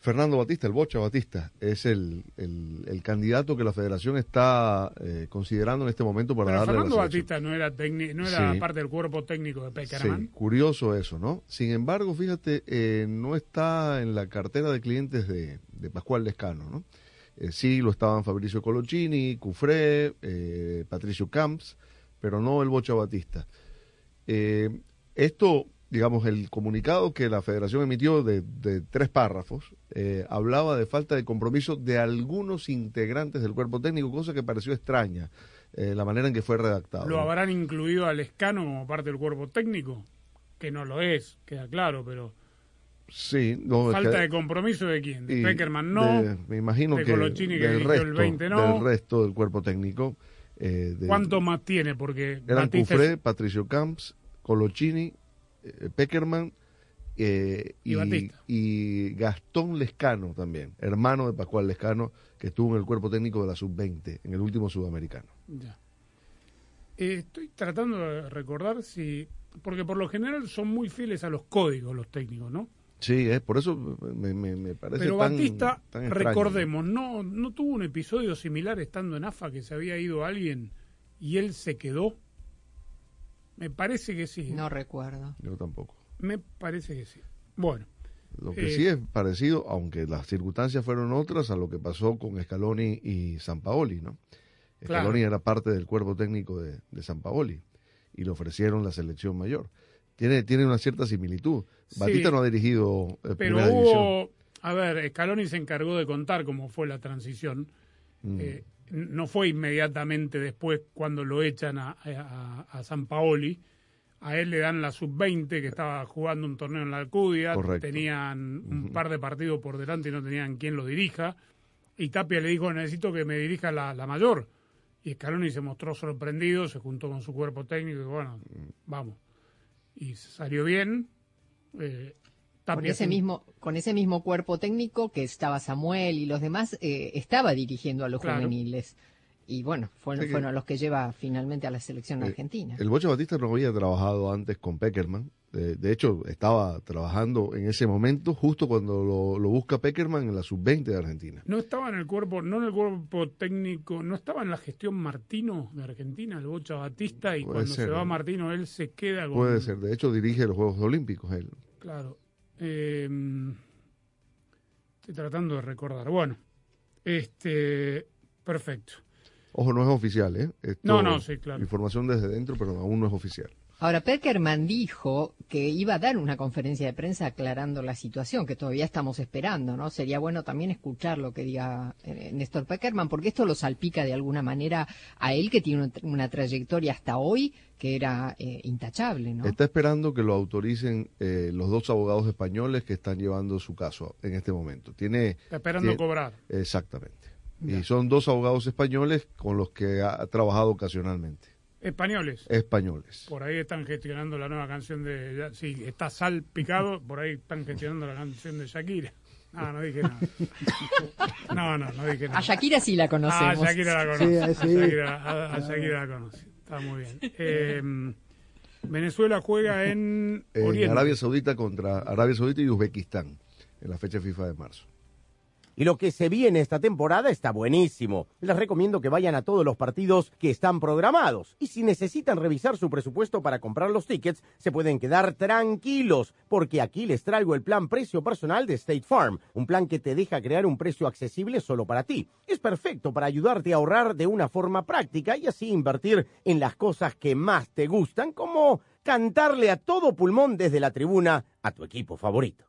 Speaker 4: Fernando Batista, el Bocha Batista, es el, el, el candidato que la federación está eh, considerando en este momento para
Speaker 1: Pero
Speaker 4: darle
Speaker 1: Fernando
Speaker 4: a la.
Speaker 1: Batista no era, no era
Speaker 4: Sí.
Speaker 1: parte del cuerpo técnico de Peckerman.
Speaker 4: Sí, curioso eso, ¿no? Sin embargo, fíjate, eh, no está en la cartera de clientes de, de Pascual Lescano, ¿no? Eh, sí, lo estaban Fabricio Colochini, Cufré, eh, Patricio Camps, pero no el Bocha Batista. Eh, esto, digamos, el comunicado que la federación emitió de, de tres párrafos eh, hablaba de falta de compromiso de algunos integrantes del cuerpo técnico, cosa que pareció extraña, eh, la manera en que fue redactado.
Speaker 1: ¿Lo habrán incluido al Escano como parte del cuerpo técnico? Que no lo es, queda claro, pero
Speaker 4: Sí, no, es
Speaker 1: falta
Speaker 4: que-
Speaker 1: de compromiso de quién? De Peckerman no.
Speaker 4: de- me imagino
Speaker 1: de
Speaker 4: que del resto,
Speaker 1: el 20 no.
Speaker 4: del resto del cuerpo técnico. Eh, de-
Speaker 1: ¿Cuánto más tiene? Porque
Speaker 4: Eran
Speaker 1: Batista es-
Speaker 4: Cufré, Patricio Camps, Colochini, eh, Peckerman eh,
Speaker 1: Y
Speaker 4: y,
Speaker 1: Batista.
Speaker 4: y Gastón Lescano también, hermano de Pascual Lescano, que estuvo en el cuerpo técnico de la sub-20, en el último sudamericano.
Speaker 1: Ya. Eh, estoy tratando de recordar si... Porque por lo general son muy fieles a los códigos los técnicos, ¿no?
Speaker 4: Sí, es por eso me, me- me parece
Speaker 1: Pero
Speaker 4: tan,
Speaker 1: Batista,
Speaker 4: tan
Speaker 1: recordemos, no, no tuvo un episodio similar estando en AFA que se había ido alguien y él se quedó. Me parece que sí.
Speaker 2: No recuerdo.
Speaker 4: Yo tampoco.
Speaker 1: Me parece que sí. Bueno.
Speaker 4: Lo que
Speaker 1: eh,
Speaker 4: sí es parecido, aunque las circunstancias fueron otras, a lo que pasó con Scaloni y Sampaoli, ¿no?
Speaker 1: Claro.
Speaker 4: Scaloni era parte del cuerpo técnico de, de Sampaoli y le ofrecieron la selección mayor. tiene, tiene una cierta similitud. Batista no ha dirigido eh,
Speaker 1: Pero hubo,
Speaker 4: división.
Speaker 1: a ver, Scaloni se encargó de contar cómo fue la transición.
Speaker 4: Mm.
Speaker 1: Eh, no fue inmediatamente después cuando lo echan a, a, a San Paoli. A él le dan la sub-20, que estaba jugando un torneo en la Alcudia.
Speaker 4: Correcto.
Speaker 1: Tenían un par de partidos por delante y no tenían quien lo dirija. Y Tapia le dijo, necesito que me dirija la, la mayor. Y Scaloni se mostró sorprendido, se juntó con su cuerpo técnico y bueno, vamos. Y salió bien. Eh,
Speaker 2: Con ese,
Speaker 1: se-
Speaker 2: mismo, con ese mismo cuerpo técnico que estaba Samuel y los demás, eh, estaba dirigiendo a los
Speaker 4: Claro.
Speaker 2: juveniles. Y bueno, fueron,
Speaker 4: Sí que-
Speaker 2: fueron los que lleva finalmente a la selección
Speaker 4: Eh,
Speaker 2: argentina.
Speaker 4: El Bocho Batista no había trabajado antes con Peckerman. De, de hecho, estaba trabajando en ese momento, justo cuando lo, lo busca Peckerman en la sub-20 de Argentina.
Speaker 1: No estaba en el cuerpo, no en el cuerpo técnico, no estaba en la gestión Martino de Argentina, el Bocha Batista, y
Speaker 4: Puede
Speaker 1: cuando
Speaker 4: ser,
Speaker 1: se va
Speaker 4: ¿no?
Speaker 1: Martino él se queda con...
Speaker 4: Puede ser. De hecho, dirige los Juegos Olímpicos él.
Speaker 1: Claro. Eh, estoy tratando de recordar. Bueno, este, perfecto.
Speaker 4: Ojo, no es oficial, ¿eh? Esto-
Speaker 1: No, no, sí, claro.
Speaker 4: Información desde dentro, pero aún no es oficial.
Speaker 2: Ahora, Peckerman dijo que iba a dar una conferencia de prensa aclarando la situación, que todavía estamos esperando, ¿no? Sería bueno también escuchar lo que diga eh, Néstor Peckerman, porque esto lo salpica de alguna manera a él, que tiene una, una trayectoria hasta hoy que era eh, intachable, ¿no?
Speaker 4: Está esperando que lo autoricen eh, los dos abogados españoles que están llevando su caso en este momento. Tiene
Speaker 1: Está esperando
Speaker 4: tiene-
Speaker 1: cobrar.
Speaker 4: Exactamente.
Speaker 1: Ya.
Speaker 4: Y son dos abogados españoles con los que ha trabajado ocasionalmente.
Speaker 1: Españoles.
Speaker 4: Españoles.
Speaker 1: Por ahí están gestionando la nueva canción de... ya- Sí, está salpicado, por ahí están gestionando la canción de Shakira. No, no dije nada. No, no, no dije nada.
Speaker 2: A Shakira sí la conocemos.
Speaker 1: Ah, Shakira la conoce.
Speaker 2: Sí, sí.
Speaker 1: A, Shakira, a- a Shakira la conoce. Está muy bien. Eh, Venezuela juega en
Speaker 4: En
Speaker 1: Oriente.
Speaker 4: Arabia Saudita contra Arabia Saudita y Uzbekistán en la fecha FIFA de marzo.
Speaker 16: Y lo que se viene esta temporada está buenísimo. Les recomiendo que vayan a todos los partidos que están programados. Y si necesitan revisar su presupuesto para comprar los tickets, se pueden quedar tranquilos, porque aquí les traigo el plan precio personal de State Farm, un plan que te deja crear un precio accesible solo para ti. Es perfecto para ayudarte a ahorrar de una forma práctica y así invertir en las cosas que más te gustan, como cantarle a todo pulmón desde la tribuna a tu equipo favorito.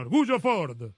Speaker 1: orgullo Ford.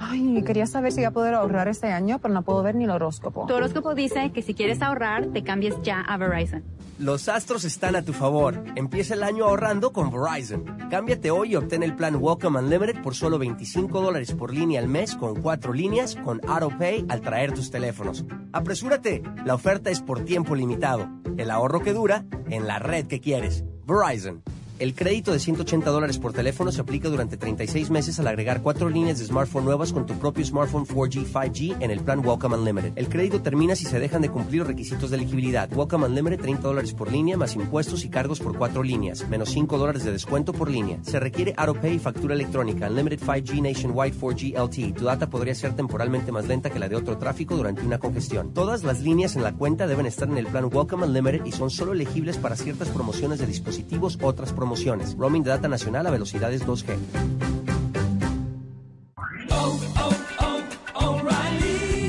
Speaker 6: Ay, quería saber si iba a poder ahorrar este año, pero no puedo ver ni el horóscopo.
Speaker 7: Tu horóscopo dice que si quieres ahorrar, te cambies ya a Verizon.
Speaker 8: Los astros están a tu favor. Empieza el año ahorrando con Verizon. Cámbiate hoy y obtén el plan Welcome Unlimited por solo 25 dólares por línea al mes con cuatro líneas con AutoPay al traer tus teléfonos. Apresúrate, la oferta es por tiempo limitado. El ahorro que dura en la red que quieres. Verizon. El crédito de 180 dólares por teléfono se aplica durante 36 meses al agregar cuatro líneas de smartphone nuevas con tu propio smartphone 4G, 5G en el plan Welcome Unlimited. El crédito termina si se dejan de cumplir los requisitos de elegibilidad. Welcome Unlimited 30 dólares por línea más impuestos y cargos por cuatro líneas, menos 5 dólares de descuento por línea. Se requiere AutoPay y factura electrónica. Unlimited 5G Nationwide 4G LTE. Tu data podría ser temporalmente más lenta que la de otro tráfico durante una congestión. Todas las líneas en la cuenta deben estar en el plan Welcome Unlimited y son solo elegibles para ciertas promociones de dispositivos, otras promociones. Roaming de data nacional a velocidades 2G.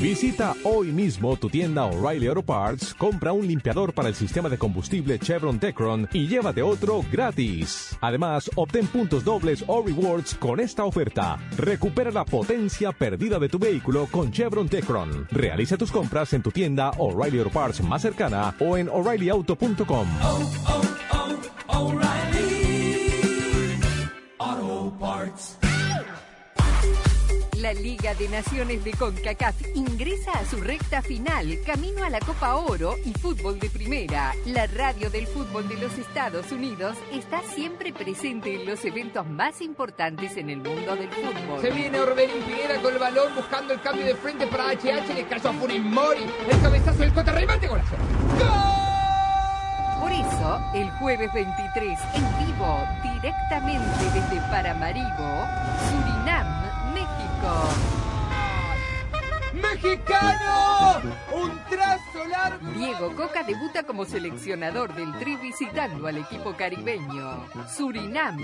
Speaker 9: Visita hoy mismo tu tienda O'Reilly Auto Parts, compra un limpiador para el sistema de combustible Chevron Tecron y llévate otro gratis. Además, obtén puntos dobles o rewards con esta oferta. Recupera la potencia perdida de tu vehículo con Chevron Tecron. Realiza tus compras en tu tienda O'Reilly Auto Parts más cercana o en o'ReillyAuto.com.
Speaker 12: O'Reilly
Speaker 5: La Liga de Naciones de CONCACAF ingresa a su recta final, camino a la Copa Oro y fútbol de primera. La radio del fútbol de los Estados Unidos está siempre presente en los eventos más importantes en el mundo del fútbol.
Speaker 15: Se viene Orbelín Pineda con el balón buscando el cambio de frente para HH. Le cayó a Furimori. El cabezazo del Cota remate golazo.
Speaker 5: Por eso, el jueves 23, en vivo, directamente desde Paramaribo, Surinam.
Speaker 15: ¡Mexicano! ¡Un trazo largo!
Speaker 5: Diego Coca debuta como seleccionador del Tri visitando al equipo caribeño. Surinam,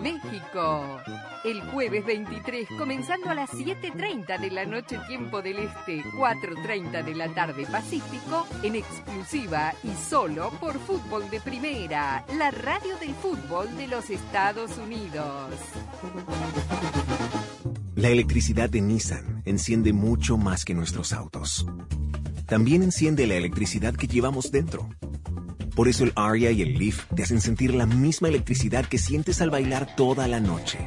Speaker 5: México. El jueves 23, comenzando a las 7.30 de la noche tiempo del Este, 4.30 de la tarde Pacífico, en exclusiva y solo por Fútbol de Primera, la radio del fútbol de los Estados Unidos.
Speaker 17: La electricidad de Nissan enciende mucho más que nuestros autos. También enciende la electricidad que llevamos dentro. Por eso el Aria y el Leaf te hacen sentir la misma electricidad que sientes al bailar toda la noche.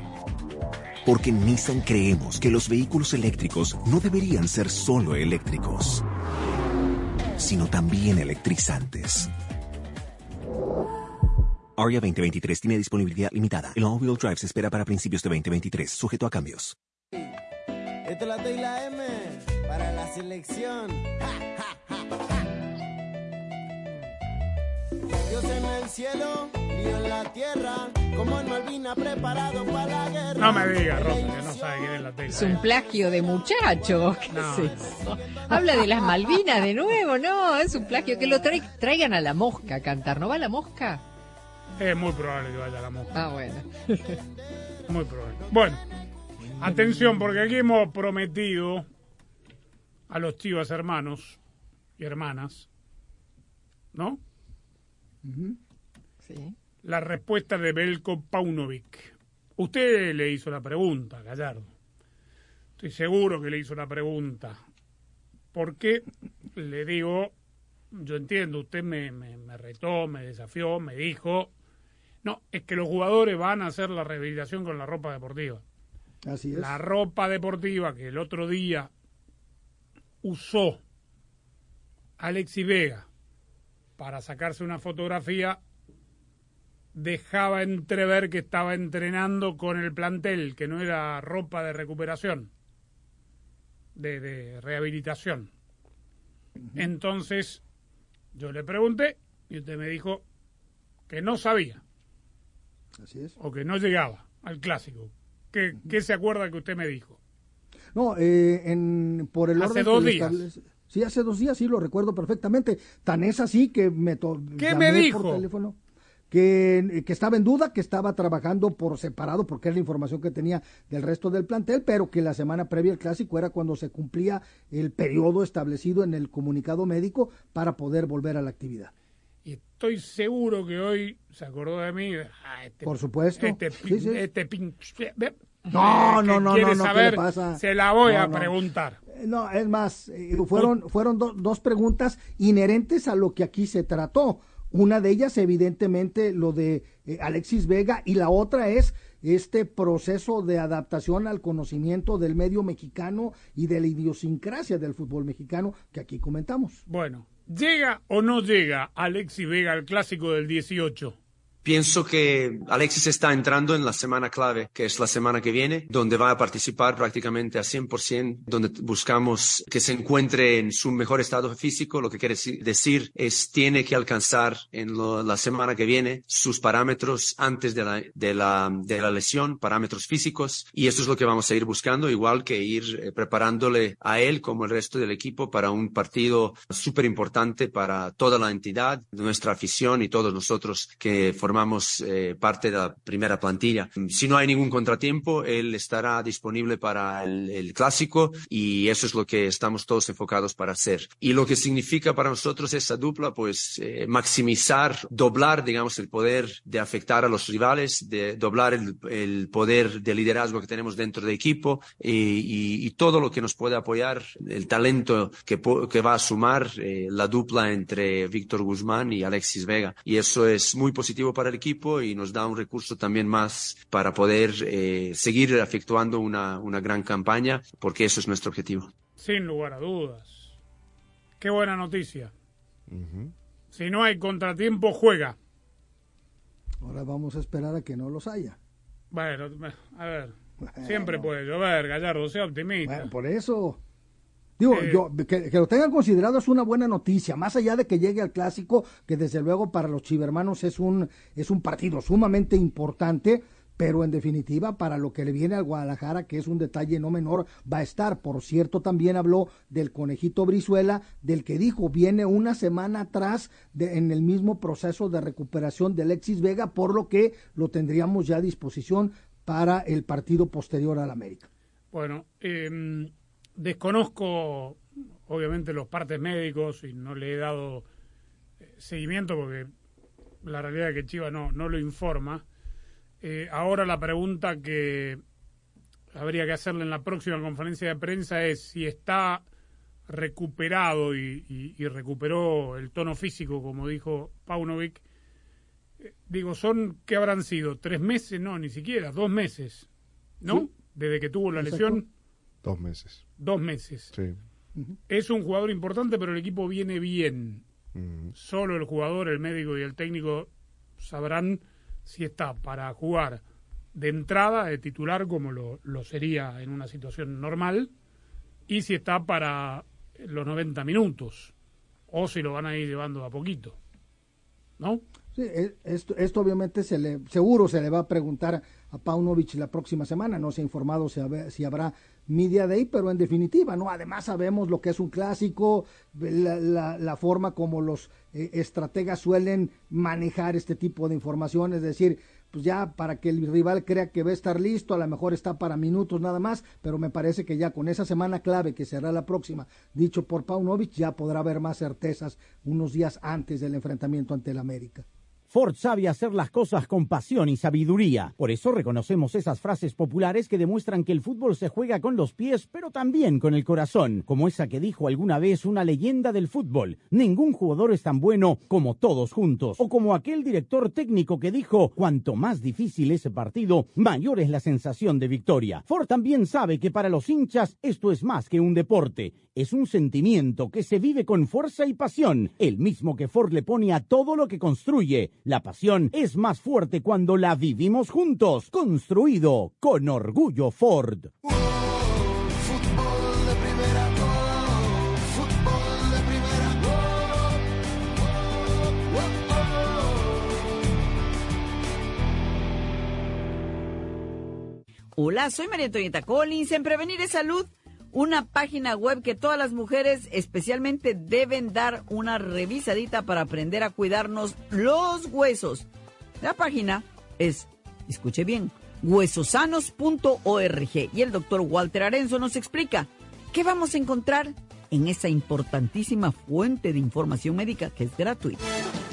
Speaker 17: Porque en Nissan creemos que los vehículos eléctricos no deberían ser solo eléctricos, sino también electrizantes. Aria 2023 tiene disponibilidad limitada. El all-wheel drive se espera para principios de 2023, sujeto a cambios.
Speaker 18: Esta es la T y la M para la selección. Ja, ja, ja, ja. Dios en el cielo y en la tierra, como en Malvina preparado para la guerra.
Speaker 1: No me digas, Rosa, que no sabe quién es la tela.
Speaker 2: Es un plagio de muchacho. ¿Qué
Speaker 1: No.
Speaker 2: es eso? Habla de las Malvinas de nuevo, no, es un plagio. Que lo trai- traigan a la mosca a cantar. ¿No va la mosca?
Speaker 1: Es muy probable que vaya la mosca.
Speaker 2: Ah, bueno.
Speaker 1: Muy probable. Bueno, atención, porque aquí hemos prometido a los chivas hermanos y hermanas, ¿no?
Speaker 2: Sí.
Speaker 1: La respuesta de Belko Paunovic. Usted le hizo la pregunta, Gallardo. Estoy seguro que le hizo la pregunta. Porque le digo, yo entiendo, usted me, me, me retó, me desafió, me dijo, no, es que los jugadores van a hacer la rehabilitación con la ropa deportiva.
Speaker 3: Así es.
Speaker 1: La ropa deportiva que el otro día usó Alexi Vega para sacarse una fotografía dejaba entrever que estaba entrenando con el plantel, que no era ropa de recuperación, de, de rehabilitación. Entonces, yo le pregunté y usted me dijo que no sabía
Speaker 3: Así es.
Speaker 1: o que no llegaba al clásico. ¿Qué, qué se acuerda que usted me dijo?
Speaker 3: No, eh, en, por el
Speaker 1: Hace
Speaker 3: orden
Speaker 1: dos
Speaker 3: que le
Speaker 1: días.
Speaker 3: Sí, hace dos días, sí, lo recuerdo perfectamente. Tan es así que me
Speaker 1: ¿Qué me dijo?
Speaker 3: por teléfono que, que estaba en duda, que estaba trabajando por separado, porque es la información que tenía del resto del plantel, pero que la semana previa al clásico era cuando se cumplía el periodo establecido en el comunicado médico para poder volver a la actividad.
Speaker 1: Y estoy seguro que hoy se acordó de mí. Ah, este-
Speaker 3: Por supuesto.
Speaker 1: Este,
Speaker 3: Sí, sí.
Speaker 1: este
Speaker 3: No, no, no, no, no, ¿qué
Speaker 1: saber,
Speaker 3: le pasa?
Speaker 1: Se la voy
Speaker 3: No,
Speaker 1: a
Speaker 3: no.
Speaker 1: preguntar.
Speaker 3: Eh, No, es más, eh, fueron, fueron do- dos preguntas inherentes a lo que aquí se trató. Una de ellas, evidentemente, lo de eh, Alexis Vega, y la otra es este proceso de adaptación al conocimiento del medio mexicano y de la idiosincrasia del fútbol mexicano que aquí comentamos.
Speaker 1: Bueno, ¿llega o no llega Alexis Vega al clásico del 18?
Speaker 19: Pienso que Alexis está entrando en la semana clave, que es la semana que viene, donde va a participar prácticamente a 100%, donde buscamos que se encuentre en su mejor estado físico. Lo que quiere decir es tiene que alcanzar en lo- la semana que viene sus parámetros antes de la, de, la, de la lesión, parámetros físicos, y eso es lo que vamos a ir buscando, igual que ir eh, preparándole a él como el resto del equipo para un partido súper importante para toda la entidad, nuestra afición y todos nosotros que formamos eh, parte de la primera plantilla. Si no hay ningún contratiempo, él estará disponible para el, el clásico y eso es lo que estamos todos enfocados para hacer. Y lo que significa para nosotros esa dupla, pues eh, maximizar, doblar, digamos, el poder de afectar a los rivales, de doblar el, el poder de liderazgo que tenemos dentro del equipo y, y- y todo lo que nos puede apoyar, el talento que, que va a sumar eh, la dupla entre Víctor Guzmán y Alexis Vega. Y eso es muy positivo para para el equipo y nos da un recurso también más para poder eh, seguir efectuando una, una gran campaña, porque eso es nuestro objetivo.
Speaker 1: Sin lugar a dudas. Qué buena noticia. Si no hay contratiempo, juega.
Speaker 3: Ahora vamos a esperar a que no los haya.
Speaker 1: Bueno, a ver. Siempre puede llover, Gallardo, sea optimista.
Speaker 3: Bueno, por eso. Digo,
Speaker 1: Eh,
Speaker 3: yo, que, que lo tengan considerado es una buena noticia, más allá de que llegue al clásico, que desde luego para los chivermanos es un, es un partido sumamente importante, pero en definitiva para lo que le viene al Guadalajara, que es un detalle no menor, va a estar. Por cierto, también habló del conejito Brizuela, del que dijo, viene una semana atrás de, en el mismo proceso de recuperación de Alexis Vega, por lo que lo tendríamos ya a disposición para el partido posterior al América.
Speaker 1: Bueno, eh, desconozco obviamente los partes médicos y no le he dado eh, seguimiento porque la realidad es que Chivas no, no lo informa. Eh, ahora la pregunta que habría que hacerle en la próxima conferencia de prensa es si está recuperado y, y- y recuperó el tono físico, como dijo Paunovic. Eh, Digo, son, ¿qué habrán sido? ¿Tres meses? No, ni siquiera, dos meses. ¿No?
Speaker 4: Sí.
Speaker 1: Desde que tuvo la
Speaker 4: Exacto.
Speaker 1: lesión,
Speaker 4: Dos meses.
Speaker 1: Dos meses.
Speaker 4: Sí.
Speaker 1: Es un jugador importante, pero el equipo viene bien. Solo el jugador, el médico y el técnico sabrán si está para jugar de entrada, de titular, como lo, lo sería en una situación normal, y si está para los 90 minutos, o si lo van a ir llevando a poquito. ¿No?
Speaker 3: Sí, e- esto, esto obviamente se le, seguro se le va a preguntar a Paunovic la próxima semana. No se ha informado si, si habrá Media Day, pero en definitiva, ¿no? Además sabemos lo que es un clásico, la, la- forma como los eh, estrategas suelen manejar este tipo de información, es decir, pues ya para que el rival crea que va a estar listo, a lo mejor está para minutos nada más, pero me parece que ya con esa semana clave que será la próxima, dicho por Paunovic, ya podrá haber más certezas unos días antes del enfrentamiento ante el América.
Speaker 16: Ford sabe hacer las cosas con pasión y sabiduría. Por eso reconocemos esas frases populares que demuestran que el fútbol se juega con los pies, pero también con el corazón, como esa que dijo alguna vez una leyenda del fútbol. Ningún jugador es tan bueno como todos juntos. O como aquel director técnico que dijo, cuanto más difícil ese partido, mayor es la sensación de victoria. Ford también sabe que para los hinchas esto es más que un deporte. Es un sentimiento que se vive con fuerza y pasión, el mismo que Ford le pone a todo lo que construye. La pasión es más fuerte cuando la vivimos juntos, construido con orgullo Ford.
Speaker 13: Hola, soy María Antonieta Collins en Prevenir es Salud, una página web que todas las mujeres especialmente deben dar una revisadita para aprender a cuidarnos los huesos. La página es, escuche bien, huesosanos.org y el doctor Walter Arenzo nos explica qué vamos a encontrar en esa importantísima fuente de información médica que es gratuita.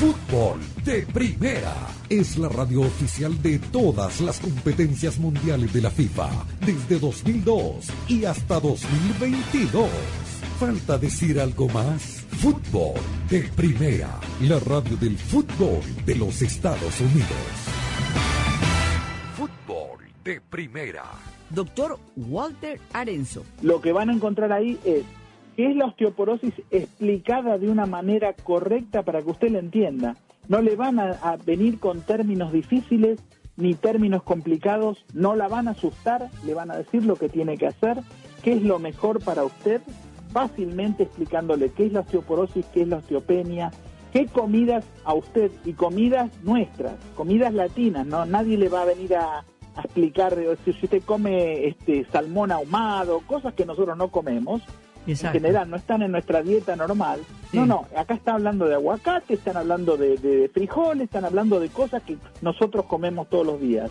Speaker 14: Fútbol de Primera es la radio oficial de todas las competencias mundiales de la FIFA desde 2002 y hasta 2022. ¿Falta decir algo más? Fútbol de Primera, la radio del fútbol de los Estados Unidos. Fútbol de Primera.
Speaker 13: Doctor Walter Arenzo.
Speaker 20: Lo que van a encontrar ahí es qué es la osteoporosis explicada de una manera correcta para que usted la entienda. No le van a, a venir con términos difíciles ni términos complicados, no la van a asustar, le van a decir lo que tiene que hacer, qué es lo mejor para usted, fácilmente explicándole qué es la osteoporosis, qué es la osteopenia, qué comidas a usted y comidas nuestras, comidas latinas, no nadie le va a venir a, a explicar eh, si usted come este salmón ahumado, cosas que nosotros no comemos, en general, no están en nuestra dieta normal. No, no, acá están hablando de aguacate, están hablando de, de frijoles, están hablando de cosas que nosotros comemos todos los días.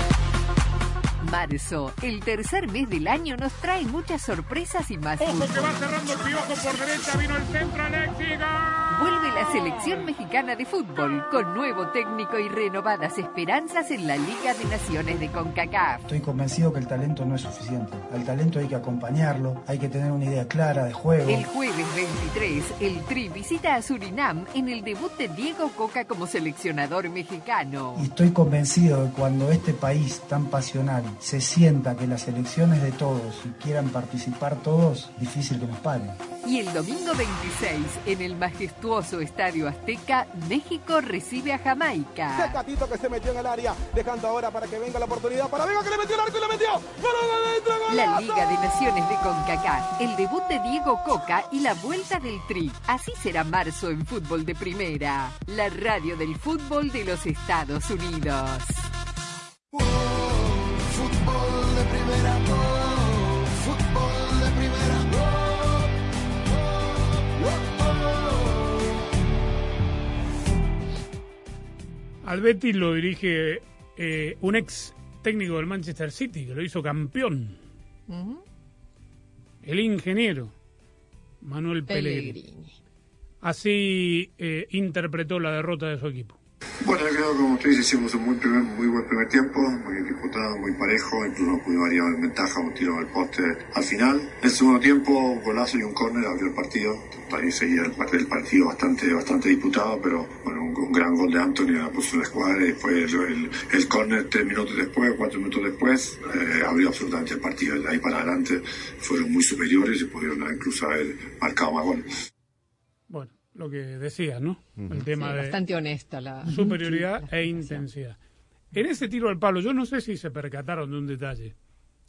Speaker 5: Marzo, el tercer mes del año, nos trae muchas sorpresas y más.
Speaker 1: Ojo que va cerrando el piojo por derecha, vino el centro, Alexis.
Speaker 5: Vuelve la selección mexicana de fútbol con nuevo técnico y renovadas esperanzas en la Liga de Naciones de CONCACAF.
Speaker 21: Estoy convencido que el talento no es suficiente. Al talento hay que acompañarlo, hay que tener una idea clara de juego.
Speaker 5: El jueves 23, el Tri visita a Surinam en el debut de Diego Coca como seleccionador mexicano.
Speaker 21: Y estoy convencido de que cuando este país tan pasional se sienta que las elecciones de todos y quieran participar todos, difícil que nos paren.
Speaker 5: Y el domingo 26, en el majestuoso Estadio Azteca, México recibe a Jamaica.
Speaker 22: Tecatito que se metió en el área, dejando ahora para que venga la oportunidad para Vega que le metió el arco y le metió. ¡Gol adentro,
Speaker 5: La! Liga de Naciones de CONCACAF, el debut de Diego Coca y la vuelta del Tri. Así será marzo en fútbol de primera. La radio del fútbol de los Estados Unidos.
Speaker 12: Fútbol de primera, oh, fútbol de primera, oh,
Speaker 1: Al Betis lo dirige eh, un ex técnico del Manchester City, que lo hizo campeón. El ingeniero Manuel Pellegrini.
Speaker 2: Pellegrini.
Speaker 1: Así eh, interpretó la derrota de su equipo.
Speaker 23: Bueno, yo creo que como tú dices, hicimos un muy, primer, muy buen primer tiempo, muy disputado, muy parejo, incluso nos pudimos llevar en ventaja, un tiro al poste al final. El segundo tiempo, un golazo y un córner abrió el partido. Ahí seguía el, partido bastante, bastante disputado, pero bueno, un, gran gol de Anthony la puso en la escuadra y después el, el, el córner tres minutos después, cuatro minutos después, eh, abrió absolutamente el partido. De ahí para adelante fueron muy superiores y pudieron incluso haber marcado más goles.
Speaker 1: Lo que decía, ¿no? El tema
Speaker 2: Sí,
Speaker 1: de
Speaker 2: bastante honesta la
Speaker 1: superioridad e intensidad. En ese tiro al palo, yo no sé si se percataron de un detalle.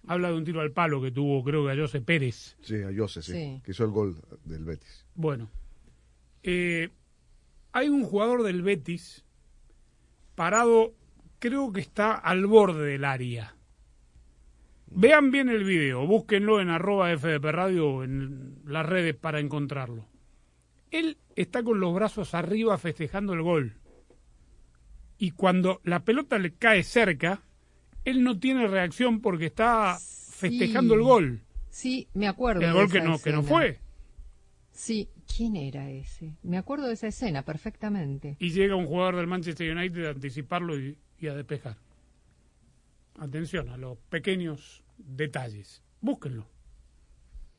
Speaker 1: Habla de un tiro al palo que tuvo, creo que a José Pérez.
Speaker 4: Sí, a Jose, sí,
Speaker 2: Sí.
Speaker 4: que hizo el gol del Betis.
Speaker 1: Bueno, eh, hay un jugador del Betis parado, creo que está al borde del área. Vean bien el video, búsquenlo en arroba FDP Radio o en las redes para encontrarlo. Él está con los brazos arriba festejando el gol. Y cuando la pelota le cae cerca, él no tiene reacción porque está festejando
Speaker 2: Sí.
Speaker 1: el gol.
Speaker 2: Sí, me acuerdo.
Speaker 1: El
Speaker 2: de
Speaker 1: gol que no, que no fue.
Speaker 2: Sí, ¿quién era ese? Me acuerdo de esa escena perfectamente.
Speaker 1: y llega un jugador del Manchester United a anticiparlo y, y a despejar. Atención a los pequeños detalles. Búsquenlo.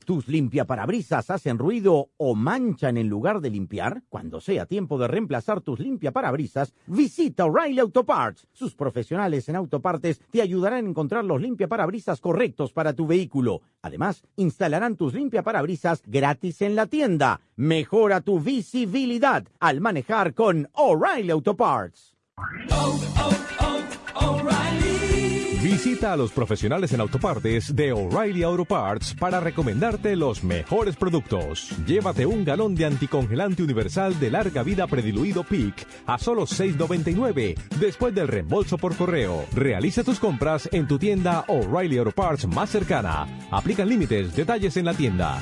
Speaker 16: ¿Tus limpiaparabrisas hacen ruido o manchan en lugar de limpiar? Cuando sea tiempo de reemplazar tus limpiaparabrisas, visita O'Reilly Auto Parts. Sus profesionales en autopartes te ayudarán a encontrar los limpiaparabrisas correctos para tu vehículo. Además, instalarán tus limpiaparabrisas gratis en la tienda. Mejora tu visibilidad al manejar con O'Reilly Auto Parts.
Speaker 9: Visita a los profesionales en autopartes de O'Reilly Auto Parts para recomendarte los mejores productos. Llévate un galón de anticongelante universal de larga vida prediluido PIC a solo $6.99 después del reembolso por correo. Realiza tus compras en tu tienda O'Reilly Auto Parts más cercana. Aplican límites, detalles en la tienda.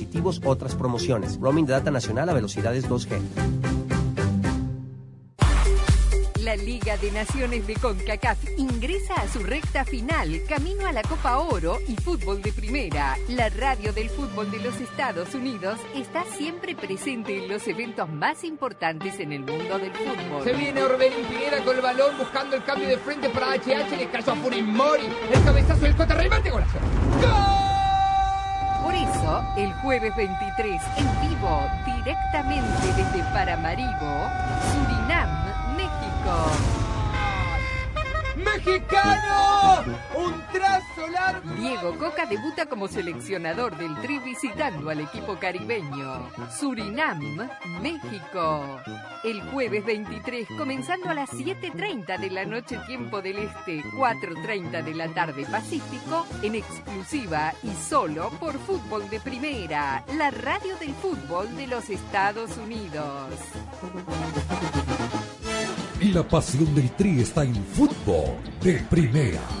Speaker 8: otras promociones. Roaming de data nacional a velocidades 2G.
Speaker 5: La Liga de Naciones de CONCACAF ingresa a su recta final, camino a la Copa Oro y fútbol de primera. La radio del fútbol de los Estados Unidos está siempre presente en los eventos más importantes en el mundo del fútbol.
Speaker 15: Se viene Orbelín Pineda con el balón buscando el cambio de frente para HH, le cayó a Furimori, el cabezazo del Cota remate golazo.
Speaker 5: Por eso, el jueves 23, en vivo, directamente desde Paramaribo, Surinam, México.
Speaker 15: ¡Mexicano! ¡Un!
Speaker 5: Diego Coca debuta como seleccionador del Tri visitando al equipo caribeño. Surinam, México. El jueves 23, comenzando a las 7.30 de la noche tiempo del Este, 4.30 de la tarde Pacífico, en exclusiva y solo por Fútbol de Primera, la radio del fútbol de los Estados Unidos.
Speaker 14: La pasión del Tri está en fútbol de primera.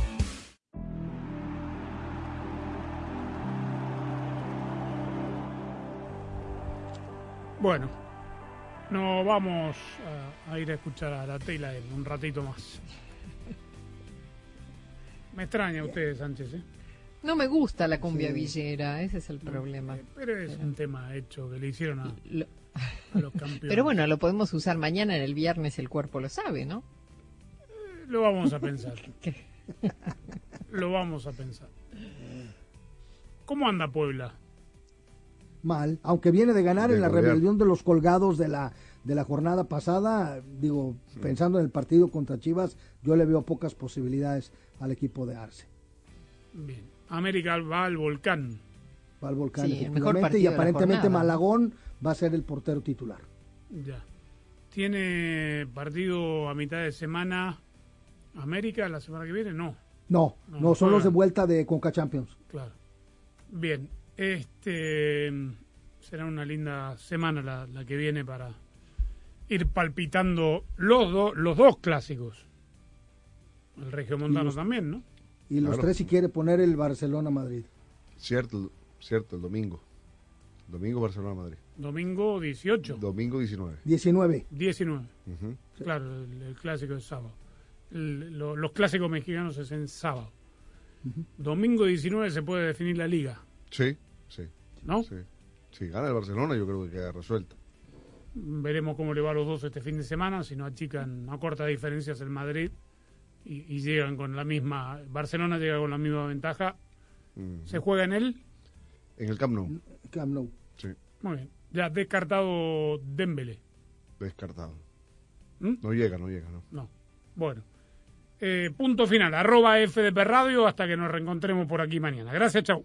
Speaker 1: Bueno, nos vamos a, a ir a escuchar a la tela en un ratito más. Me extraña usted, Sánchez, ¿eh?
Speaker 2: No me gusta la cumbia
Speaker 1: Sí.
Speaker 2: villera, ese es el problema.
Speaker 1: Pero es un tema hecho que le hicieron a, a los campeones.
Speaker 2: Pero bueno, lo podemos usar mañana en el viernes, el cuerpo lo sabe, ¿no?
Speaker 1: Lo vamos a pensar. Lo vamos a pensar. ¿Cómo anda Puebla?
Speaker 3: Mal, aunque viene de ganar
Speaker 1: De
Speaker 3: en la
Speaker 1: golear.
Speaker 3: rebelión de los colgados de la de la jornada pasada, digo, pensando en el partido contra Chivas, yo le veo pocas posibilidades al equipo de Arce.
Speaker 1: Bien. América va al volcán.
Speaker 3: Va al volcán,
Speaker 2: Sí,
Speaker 3: efectivamente, y aparentemente. Malagón va a ser el portero titular.
Speaker 1: Ya. ¿Tiene partido a mitad de semana América la semana que viene? No.
Speaker 3: No,
Speaker 1: No,
Speaker 3: no, son los de vuelta de Conca Champions.
Speaker 1: Claro. Bien. Este será una linda semana la, la que viene para ir palpitando los, do- los dos clásicos. El Regiomontano
Speaker 3: Y los-
Speaker 1: también, ¿no?
Speaker 3: Y los
Speaker 4: Claro.
Speaker 3: tres si quiere poner el Barcelona-Madrid.
Speaker 4: Cierto, cierto, el domingo. Domingo Barcelona-Madrid.
Speaker 1: Domingo 18.
Speaker 4: Domingo 19.
Speaker 3: 19.
Speaker 1: 19.
Speaker 4: Ujú.
Speaker 1: Claro, el, el clásico de sábado. el- lo- los clásicos mexicanos es en sábado. Domingo 19 se puede definir la liga,
Speaker 4: Sí, sí.
Speaker 1: ¿no?
Speaker 4: Sí. Si gana el Barcelona, yo creo que queda resuelta.
Speaker 1: Veremos cómo le va a los dos este fin de semana, si no achican a cortas diferencias el Madrid y, y llegan con la misma, Barcelona llega con la misma ventaja.
Speaker 4: Mm.
Speaker 1: ¿Se juega en él?
Speaker 4: En el Camp Nou.
Speaker 3: Camp Nou.
Speaker 4: Sí,
Speaker 1: Muy bien. Ya descartado Dembélé.
Speaker 4: descartado.
Speaker 1: ¿Mm?
Speaker 4: No llega, no llega, no.
Speaker 1: No. Bueno. Eh, punto final. Arroba FDP Radio hasta que nos reencontremos por aquí mañana. Gracias, chau.